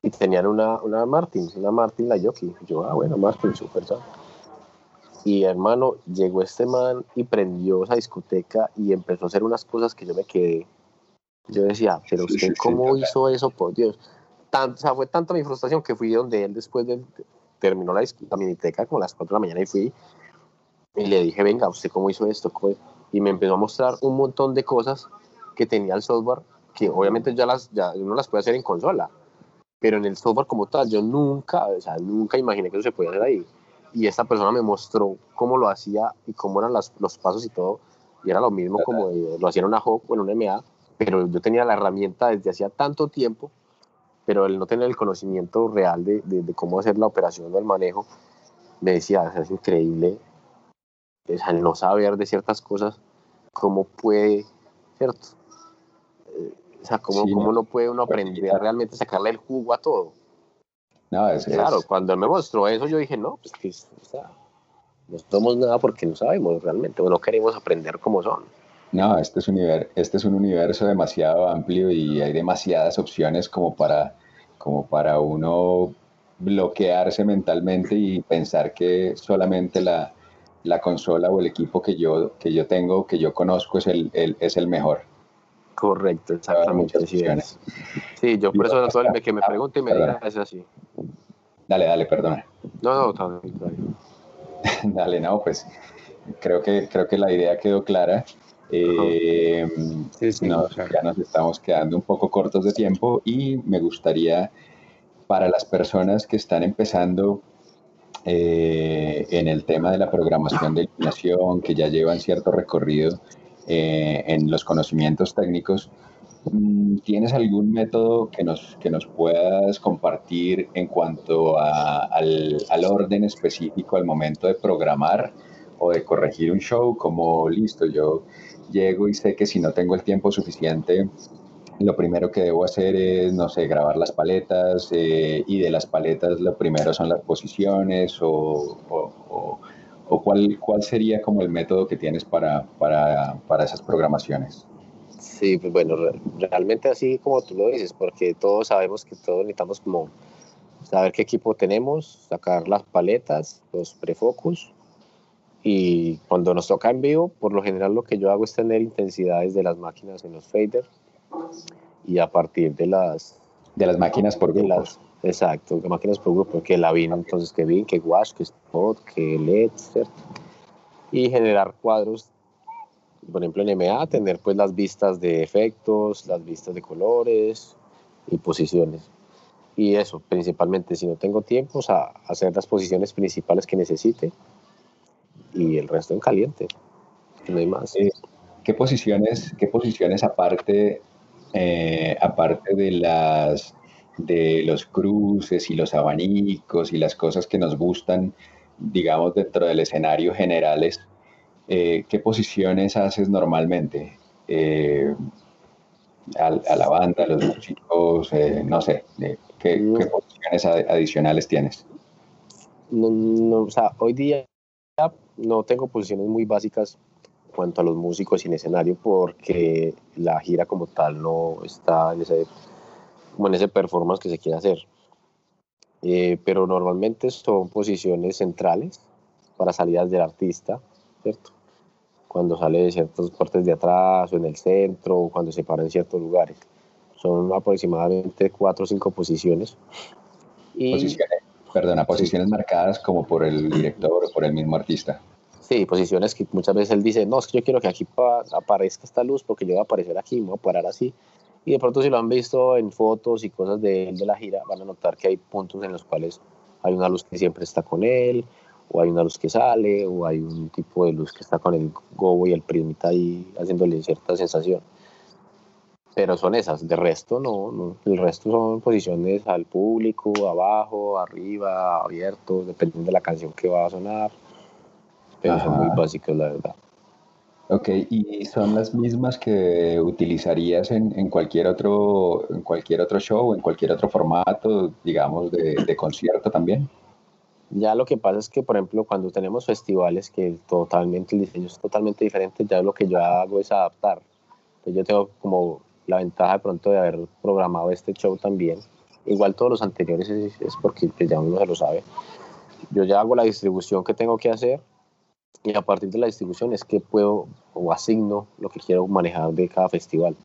y tenían una, una Martin, una Martin la Yoki. Yo, ah, bueno, Martin, súper Y hermano, llegó este man y prendió esa discoteca y empezó a hacer unas cosas que yo me quedé. Yo decía, pero usted, ¿cómo hizo eso? Por Dios. Tanto, o sea, fue tanta mi frustración que fui donde él después de terminó la, la miniteca como a las 4 de la mañana y fui y le dije, venga, ¿usted cómo hizo esto? Y me empezó a mostrar un montón de cosas que tenía el software que obviamente ya las ya uno las puede hacer en consola pero en el software como tal yo nunca, o sea, nunca imaginé que eso se podía hacer ahí. Y esta persona me mostró cómo lo hacía y cómo eran los pasos y todo, y era lo mismo como lo hacía en una HOC o en una MA, pero yo tenía la herramienta desde hacía tanto tiempo, pero el no tener el conocimiento real de, de, cómo hacer la operación o el manejo, me decía, es increíble, o sea, el no saber de ciertas cosas, cómo puede, ¿cierto? O sea, ¿cómo, ¿cómo no. puede uno aprender a realmente sacarle el jugo a todo? No, es, claro, cuando él me mostró eso, yo dije, no, pues que o sea, no somos nada porque no sabemos realmente, o no queremos aprender cómo son. No, este es, un universo, este es un universo demasiado amplio y hay demasiadas opciones como para, como para uno bloquearse mentalmente y pensar que solamente la, la consola o el equipo que yo, que yo tengo, que yo conozco, es el, el es el mejor. Correcto, exactamente. Sí, sí, yo por eso todo el que me pregunte y me diga es así. Dale, dale, perdona. No, no, está dale, no, pues creo que, creo que la idea quedó clara. Eh, sí, sí, Ya nos estamos quedando un poco cortos de tiempo y me gustaría para las personas que están empezando eh, en el tema de la programación de iluminación, que ya llevan cierto recorrido eh, en los conocimientos técnicos. Mm, ¿Tienes algún método que nos, que nos puedas compartir en cuanto al, al, orden específico al momento de programar o de corregir un show? Como listo, yo llego y sé que si no tengo el tiempo suficiente, lo primero que debo hacer es, no sé, grabar las paletas eh, y de las paletas lo primero son las posiciones o, o ¿O cuál, cuál sería como el método que tienes para, para, para esas programaciones? Sí, pues bueno, realmente así como tú lo dices, porque todos sabemos que todos necesitamos como saber qué equipo tenemos, sacar las paletas, los prefocus y cuando nos toca en vivo, por lo general lo que yo hago es tener intensidades de las máquinas en los faders y a partir de las... De las máquinas por grupos. exacto, de máquinas por grupo, que la vino entonces que VIN, que wash, que spot, que LED, ¿cierto? Y generar cuadros, por ejemplo en MA, tener pues las vistas de efectos, las vistas de colores y posiciones. Y eso, principalmente, si no tengo tiempo, a hacer las posiciones principales que necesite y el resto en caliente. No hay más. Eh, ¿Qué posiciones, qué posiciones aparte, eh, aparte de las de los cruces y los abanicos y las cosas que nos gustan, digamos, dentro del escenario generales, eh, ¿qué posiciones haces normalmente? a, la banda, a los músicos, no sé, ¿qué, posiciones adicionales tienes? No, o sea, hoy día no tengo posiciones muy básicas cuanto a los músicos en escenario porque la gira como tal no está en ese, como en ese performance que se quiere hacer. Eh, pero normalmente son posiciones centrales para salidas del artista, ¿cierto? Cuando sale de ciertas partes de atrás o en el centro o cuando se para en ciertos lugares. Son aproximadamente cuatro o cinco posiciones. Y, posiciones Perdona, posiciones marcadas como por el director o por el mismo artista. Sí, posiciones que muchas veces él dice, no, es que yo quiero que aquí aparezca esta luz porque yo voy a aparecer aquí, me voy a parar así. Y de pronto si lo han visto en fotos y cosas de él de la gira, van a notar que hay puntos en los cuales hay una luz que siempre está con él, o hay una luz que sale, o hay un tipo de luz que está con el gobo y el prismita ahí haciéndole cierta sensación pero son esas, de resto no, no, el resto son posiciones al público, abajo, arriba, abierto, dependiendo de la canción que va a sonar, pero son muy básicas la verdad. Ok, ¿y son las mismas que utilizarías en, en, cualquier otro, en cualquier otro show, en cualquier otro formato, digamos, de, de, concierto también? Ya lo que pasa es que, por ejemplo, cuando tenemos festivales que totalmente el diseño es totalmente diferente, ya lo que yo hago es adaptar. Entonces yo tengo como la ventaja de pronto de haber programado este show también. Igual todos los anteriores es, porque pues, ya uno se lo sabe. Yo ya hago la distribución que tengo que hacer y a partir de la distribución es que puedo o asigno lo que quiero manejar de cada festival.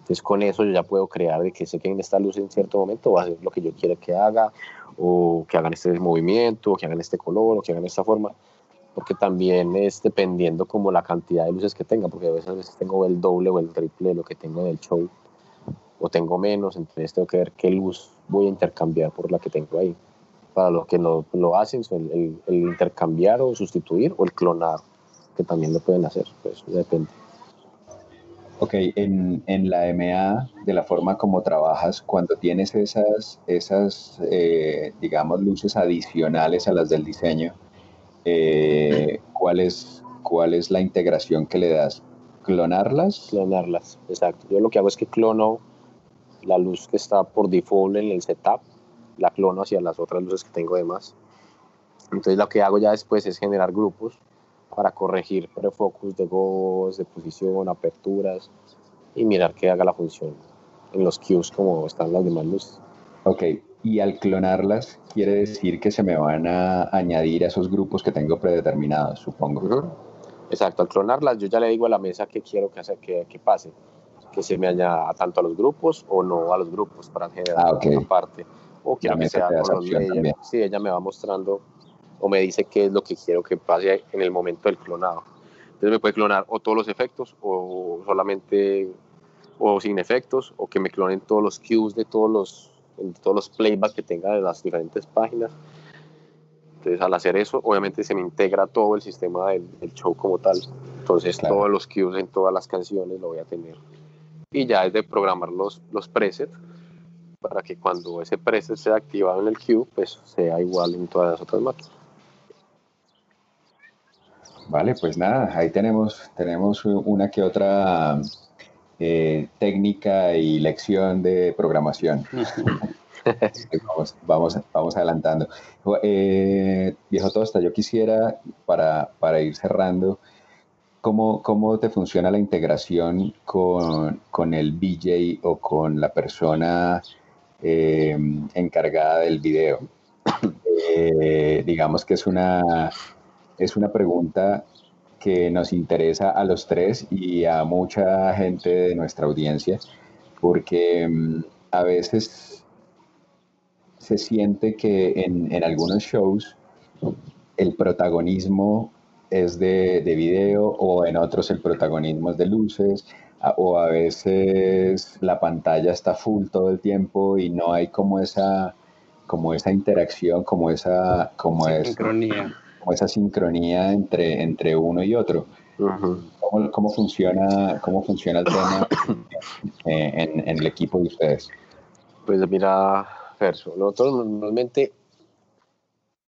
Entonces con eso yo ya puedo crear de que sé que en esta luz en cierto momento va a hacer lo que yo quiero que haga o que hagan este movimiento o que hagan este color o que hagan esta forma porque también es dependiendo como la cantidad de luces que tenga, porque a veces tengo el doble o el triple de lo que tengo en el show, o tengo menos, entonces tengo que ver qué luz voy a intercambiar por la que tengo ahí. Para los que lo, lo hacen, el, el, intercambiar o sustituir, o el clonar, que también lo pueden hacer, pues depende. Ok, en, en, la MA, de la forma como trabajas, cuando tienes esas, esas eh, digamos, luces adicionales a las del diseño, eh, ¿cuál, es, ¿cuál es la integración que le das? ¿Clonarlas? Clonarlas, exacto. Yo lo que hago es que clono la luz que está por default en el setup, la clono hacia las otras luces que tengo de más. Entonces lo que hago ya después es generar grupos para corregir prefocus de gobos, de posición, aperturas y mirar que haga la función en los cues como están las demás luces. Ok, y al clonarlas quiere decir que se me van a añadir a esos grupos que tengo predeterminados, supongo. Exacto, al clonarlas yo ya le digo a la mesa que quiero que, hace, que, que pase, que se me añada tanto a los grupos o no a los grupos para generar ah, una parte. O quiero que sea con los layers. Sí, ella me va mostrando o me dice qué es lo que quiero que pase en el momento del clonado. Entonces me puede clonar o todos los efectos o solamente o sin efectos o que me clonen todos los cues de todos los en todos los playbacks que tenga de las diferentes páginas. Entonces, al hacer eso, obviamente se me integra todo el sistema del, show como tal. Entonces, todos los cues en todas las canciones lo voy a tener. Y ya es de programar los, los presets para que cuando ese preset sea activado en el cue, pues sea igual en todas las otras máquinas. Vale, pues nada, ahí tenemos, tenemos una que otra eh, técnica y lección de programación. vamos, vamos, vamos, adelantando. Eh, viejo Tosta, yo quisiera, para, para ir cerrando, ¿cómo, ¿cómo, te funciona la integración con, con el DJ o con la persona eh, encargada del video? Eh, digamos que es una, es una pregunta que nos interesa a los tres y a mucha gente de nuestra audiencia, porque mm, a veces se siente que en, en algunos shows el protagonismo es de, de, video o en otros el protagonismo es de luces o a veces la pantalla está full todo el tiempo y no hay como esa como esa interacción como esa como sincronía. como esa sincronía entre entre uno y otro. ¿Cómo, ¿Cómo, funciona cómo funciona el tema en, en el equipo de ustedes pues mira nosotros normalmente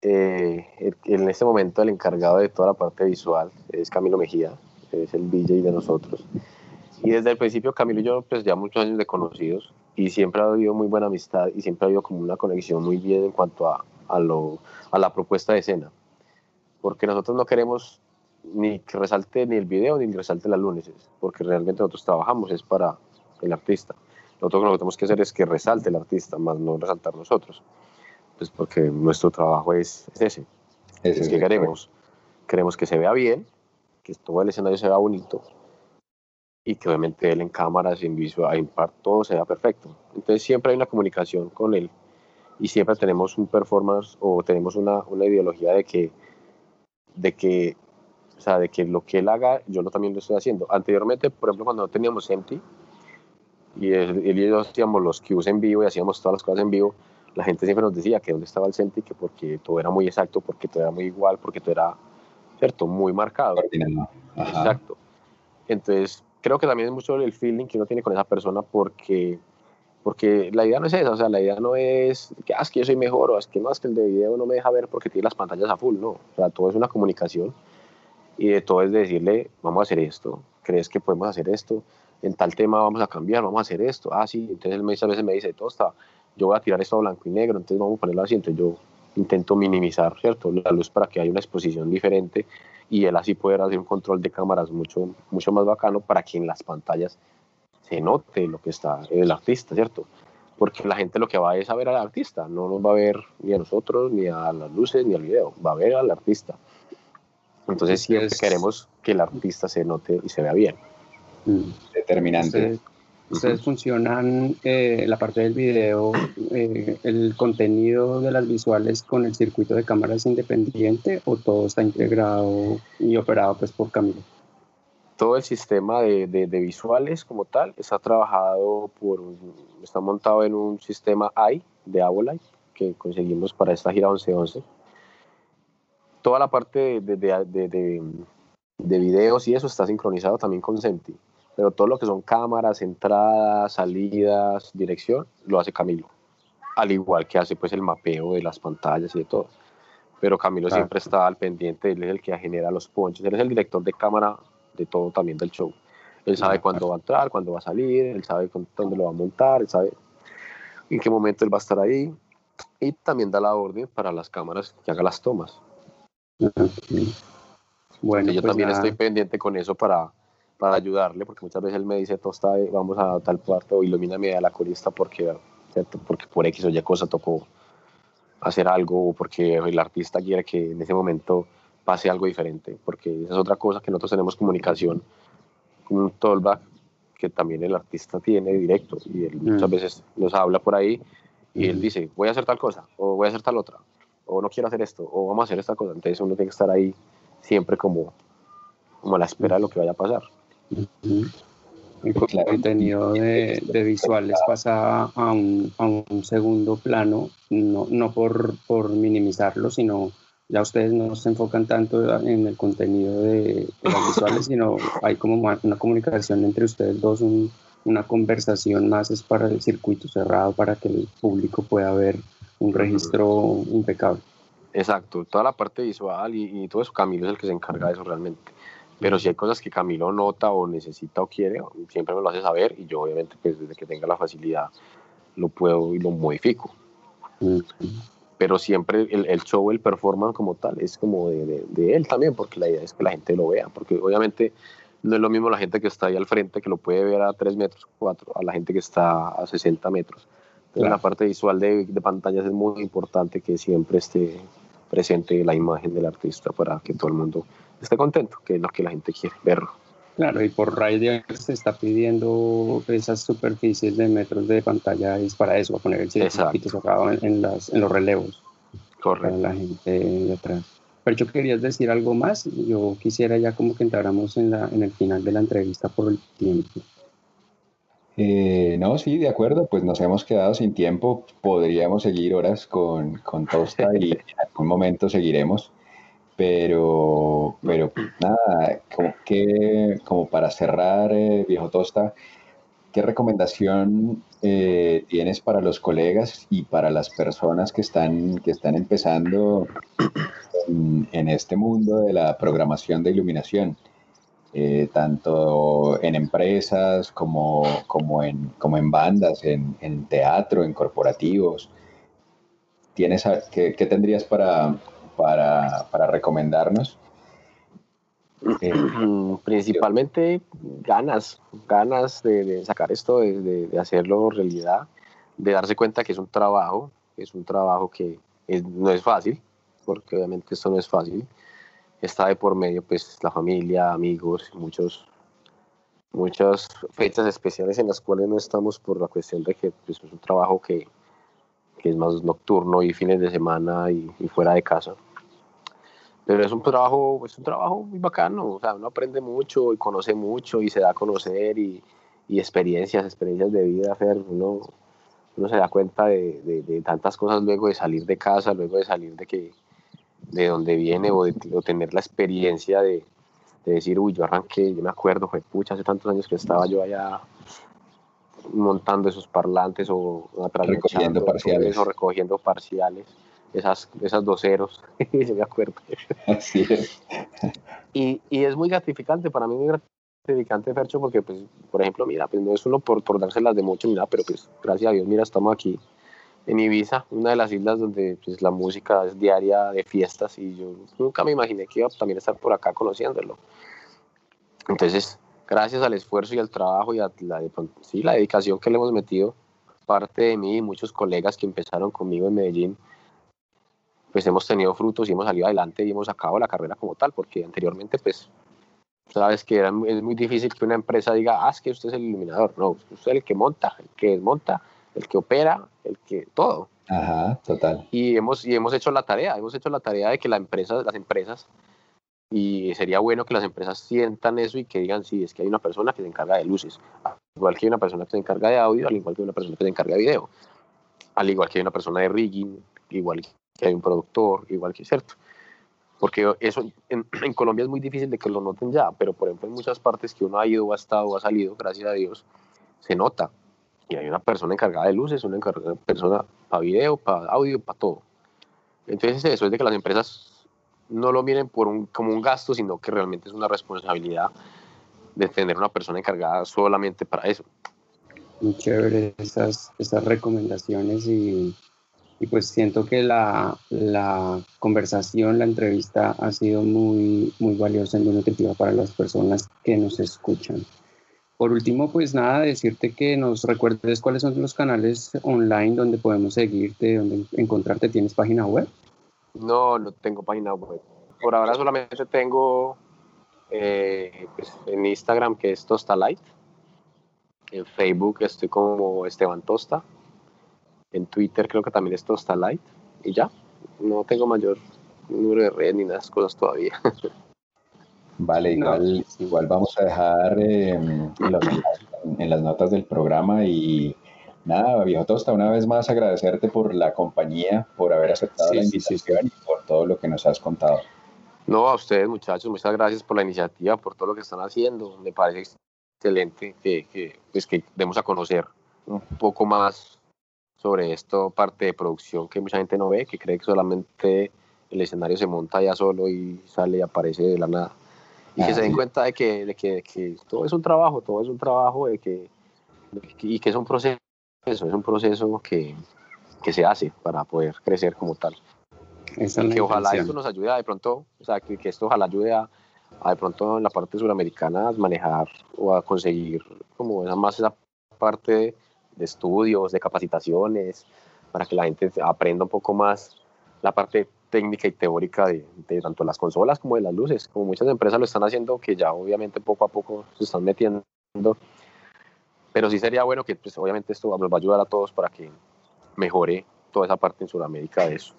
eh, en este momento el encargado de toda la parte visual es Camilo Mejía, es el DJ de nosotros. Y desde el principio Camilo y yo pues ya muchos años de conocidos y siempre ha habido muy buena amistad y siempre ha habido como una conexión muy bien en cuanto a, a, lo, a la propuesta de escena. Porque nosotros no queremos ni que resalte ni el video ni que resalte las lunes, porque realmente nosotros trabajamos es para el artista. Nosotros lo que tenemos que hacer es que resalte el artista, más no resaltar nosotros. Pues porque nuestro trabajo es, ese. Es, que queremos. Queremos que se vea bien, que todo el escenario se vea bonito y que obviamente él en cámaras, en visual, en part, todo sea perfecto. Entonces siempre hay una comunicación con él y siempre tenemos un performance o tenemos una, una ideología de que, de que o sea, de que lo que él haga, yo lo, también lo estoy haciendo. Anteriormente, por ejemplo, cuando no teníamos Empty, y él, y yo hacíamos los cues en vivo y hacíamos todas las cosas en vivo, la gente siempre nos decía que dónde estaba el Centi, que porque todo era muy exacto, porque todo era muy igual, porque todo era, ¿cierto?, muy marcado. Exacto. Entonces, creo que también es mucho el feeling que uno tiene con esa persona porque, porque la idea no es esa, o sea, la idea no es que, ah, es que yo soy mejor o es que más que el de video no me deja ver porque tiene las pantallas a full, no. O sea, todo es una comunicación y de todo es decirle, vamos a hacer esto, ¿crees que podemos hacer esto? en tal tema vamos a cambiar, vamos a hacer esto, ah, sí, entonces él muchas veces me dice, Tosta, yo voy a tirar esto a blanco y negro, entonces vamos a ponerlo así, entonces yo intento minimizar, ¿cierto?, la luz para que haya una exposición diferente y él así poder hacer un control de cámaras mucho, mucho más bacano para que en las pantallas se note lo que está el artista, ¿cierto? Porque la gente lo que va es a ver al artista, no nos va a ver ni a nosotros, ni a las luces, ni al video, va a ver al artista. Entonces siempre queremos que el artista se note y se vea bien. Mm. Determinante. Ustedes, funcionan eh, la parte del video, eh, el contenido de las visuales con el circuito de cámaras independiente o todo está integrado y operado pues por Camilo? Todo el sistema de, de, visuales como tal está trabajado por, está montado en un sistema AI de Avolite que conseguimos para esta gira 1111. Toda la parte de, de, de videos y eso está sincronizado también con Senti pero todo lo que son cámaras, entradas, salidas, dirección, lo hace Camilo. Al igual que hace pues el mapeo de las pantallas y de todo. Pero Camilo siempre está al pendiente, él es el que genera los ponches, él es el director de cámara de todo también del show. Él sabe cuándo va a entrar, cuándo va a salir, él sabe dónde lo va a montar, él sabe en qué momento él va a estar ahí. Y también da la orden para las cámaras que haga las tomas. Bueno, yo pues también estoy pendiente con eso para, para ayudarle, porque muchas veces él me dice, Tosta, vamos a tal parte o ilumíname a la corista porque, porque por X o Y cosa tocó hacer algo o porque el artista quiere que en ese momento pase algo diferente, porque esa es otra cosa que nosotros tenemos comunicación con un tollback que también el artista tiene directo y él muchas mm. veces nos habla por ahí y él mm. dice, voy a hacer tal cosa o voy a hacer tal otra o no quiero hacer esto o vamos a hacer esta cosa, entonces uno tiene que estar ahí siempre como, como a la espera de lo que vaya a pasar. El contenido de, visuales pasa a un, a un, segundo plano, no, no por, por, minimizarlo, sino ya ustedes no se enfocan tanto en el contenido de, las visuales, sino hay como una comunicación entre ustedes dos, una conversación más es para el circuito cerrado, para que el público pueda ver un registro impecable. Exacto, toda la parte visual y, y todo eso, Camilo es el que se encarga de eso realmente. Pero si hay cosas que Camilo nota o necesita o quiere, siempre me lo hace saber y yo obviamente pues desde que tenga la facilidad lo puedo y lo modifico. Pero siempre el, el, show, el performance como tal, es como de, de, él también, porque la idea es que la gente lo vea, porque obviamente no es lo mismo la gente que está ahí al frente, que lo puede ver a 3 metros, 4, a la gente que está a 60 metros. Entonces, la parte visual de, de pantallas es muy importante que siempre esté presente la imagen del artista para que todo el mundo esté contento, que es lo que la gente quiere, verlo. Claro, y por Rider se está pidiendo esas superficies de metros de pantalla es para eso, a poner el circuito sacado en, las, en los relevos. Correcto. Para la gente de atrás. Pero yo querías decir algo más. Yo quisiera ya como que entráramos en, la, en el final de la entrevista por el tiempo. Eh, no, sí, de acuerdo, pues nos hemos quedado sin tiempo. Podríamos seguir horas con, con Tosta y en algún momento seguiremos. Pero, pero nada, como, que, como para cerrar, eh, viejo Tosta, ¿qué recomendación eh, tienes para los colegas y para las personas que están, que están empezando en, este mundo de la programación de iluminación? Eh, tanto en empresas como, como, en, como en bandas, en, teatro, en corporativos. ¿Tienes, qué, qué tendrías para, para, para recomendarnos? Eh, Principalmente ganas, ganas de, sacar esto, de, de, hacerlo realidad, de darse cuenta que es un trabajo, es un trabajo que no es fácil, porque obviamente esto no es fácil. Está de por medio pues la familia, amigos, muchos, muchas fechas especiales en las cuales no estamos por la cuestión de que pues, es un trabajo que, que es más nocturno y fines de semana y, fuera de casa. Pero es un trabajo, es un trabajo muy bacano, o sea, uno aprende mucho y conoce mucho y se da a conocer y, y experiencias, experiencias de vida, hacer uno, uno se da cuenta de, de, de, tantas cosas luego de salir de casa, luego de salir de que de donde viene o de o tener la experiencia de, de, decir, uy, yo arranqué, yo me acuerdo, fue pucha, hace tantos años que estaba yo allá montando esos parlantes o recogiendo parciales. o recogiendo parciales, esas, esas doceros, yo me acuerdo. Así es. Y, y, es muy gratificante, para mí muy gratificante, Fercho, porque, pues, por ejemplo, mira, pues no es solo por, por dárselas de mucho, mira, pero pues gracias a Dios, mira, estamos aquí en Ibiza, una de las islas donde pues, la música es diaria de fiestas y yo nunca me imaginé que iba a también estar por acá conociéndolo. Entonces, gracias al esfuerzo y al trabajo y a la, sí, la dedicación que le hemos metido, parte de mí y muchos colegas que empezaron conmigo en Medellín, pues hemos tenido frutos y hemos salido adelante y hemos acabado la carrera como tal, porque anteriormente, pues, sabes que era, es muy difícil que una empresa diga, ah, es que usted es el iluminador. No, usted es el que monta, el que desmonta, el que opera, el que todo. Ajá, total. Y hemos, y hemos hecho la tarea, hemos hecho la tarea de que la empresa, las empresas y sería bueno que las empresas sientan eso y que digan, sí, es que hay una persona que se encarga de luces, igual que hay una persona que se encarga de audio, al igual que hay una persona que se encarga de video, al igual que hay una persona de rigging, igual que hay un productor, igual que cierto. Porque eso en, en Colombia es muy difícil de que lo noten ya, pero por ejemplo en muchas partes que uno ha ido, ha estado, ha salido, gracias a Dios, se nota. Y hay una persona encargada de luces, una persona para video, para audio, para todo. Entonces eso es de que las empresas no lo miren por un, como un gasto, sino que realmente es una responsabilidad de tener una persona encargada solamente para eso. Muy chévere esas, esas recomendaciones y, y pues siento que la, la, conversación, la entrevista ha sido muy, muy valiosa y muy nutritiva para las personas que nos escuchan. Por último, pues nada, decirte que nos recuerdes cuáles son los canales online donde podemos seguirte, donde encontrarte. ¿Tienes página web? No, no tengo página web. Por ahora solamente tengo eh, pues, en Instagram que es Light. En Facebook estoy como Esteban Tosta. En Twitter creo que también es Light. Y ya, no tengo mayor número de redes ni nada de cosas todavía. Vale, igual, igual vamos a dejar eh, en, los, en las notas del programa y Nada, viejo Tosta, una vez más agradecerte por la compañía, por haber aceptado sí, la invitación sí, sí. y por todo lo que nos has contado. No, a ustedes muchachos, muchas gracias por la iniciativa, por todo lo que están haciendo. Me parece excelente que, que, pues que demos a conocer un poco más sobre esto, parte de producción que mucha gente no ve, que cree que solamente el escenario se monta ya solo y sale y aparece de la nada. Y ah, que se den cuenta de que, de que, de que todo es un trabajo, todo es un trabajo de que, de que, y que es un proceso es un proceso que, que se hace para poder crecer como tal. que ojalá esto nos ayude a de pronto, o sea, que, que esto ojalá ayude a, a, de pronto en la parte suramericana a manejar o a conseguir como esa, más esa parte de estudios, de capacitaciones, para que la gente aprenda un poco más la parte técnica y teórica de, de, tanto las consolas como de las luces, como muchas empresas lo están haciendo, que ya obviamente poco a poco se están metiendo. Pero sí sería bueno que pues, obviamente esto nos va a ayudar a todos para que mejore toda esa parte en Sudamérica de eso.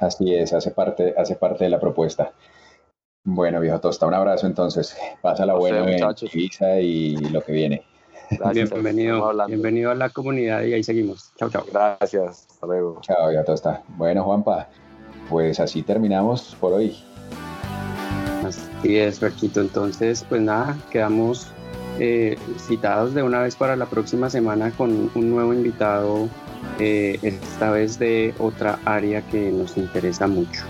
Así es, hace parte, hace parte de la propuesta. Bueno, viejo Tosta, un abrazo entonces. Pasa la buena en y lo que viene. bienvenido, bienvenido a la comunidad y ahí seguimos. Chao, chao. Gracias, hasta luego. Chao, viejo Tosta. Bueno, Juanpa, pues así terminamos por hoy. Así es, Berquito. Entonces, pues nada, quedamos eh, citados de una vez para la próxima semana con un nuevo invitado, eh, esta vez de otra área que nos interesa mucho.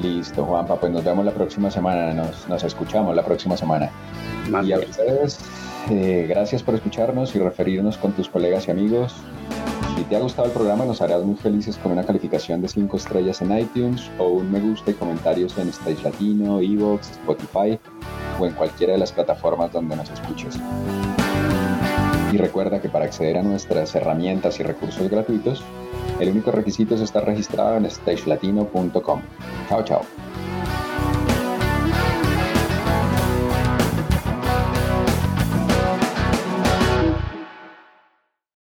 Listo, Juanpa, pues nos vemos la próxima semana, nos, nos escuchamos la próxima semana. y a ustedes, eh, gracias por escucharnos y referirnos con tus colegas y amigos. Si te ha gustado el programa, nos harás muy felices con una calificación de 5 estrellas en iTunes o un me gusta y comentarios en Stage Latino, Evox, Spotify o en cualquiera de las plataformas donde nos escuches. Y recuerda que para acceder a nuestras herramientas y recursos gratuitos, el único requisito es estar registrado en stagelatino.com. Chao, chao.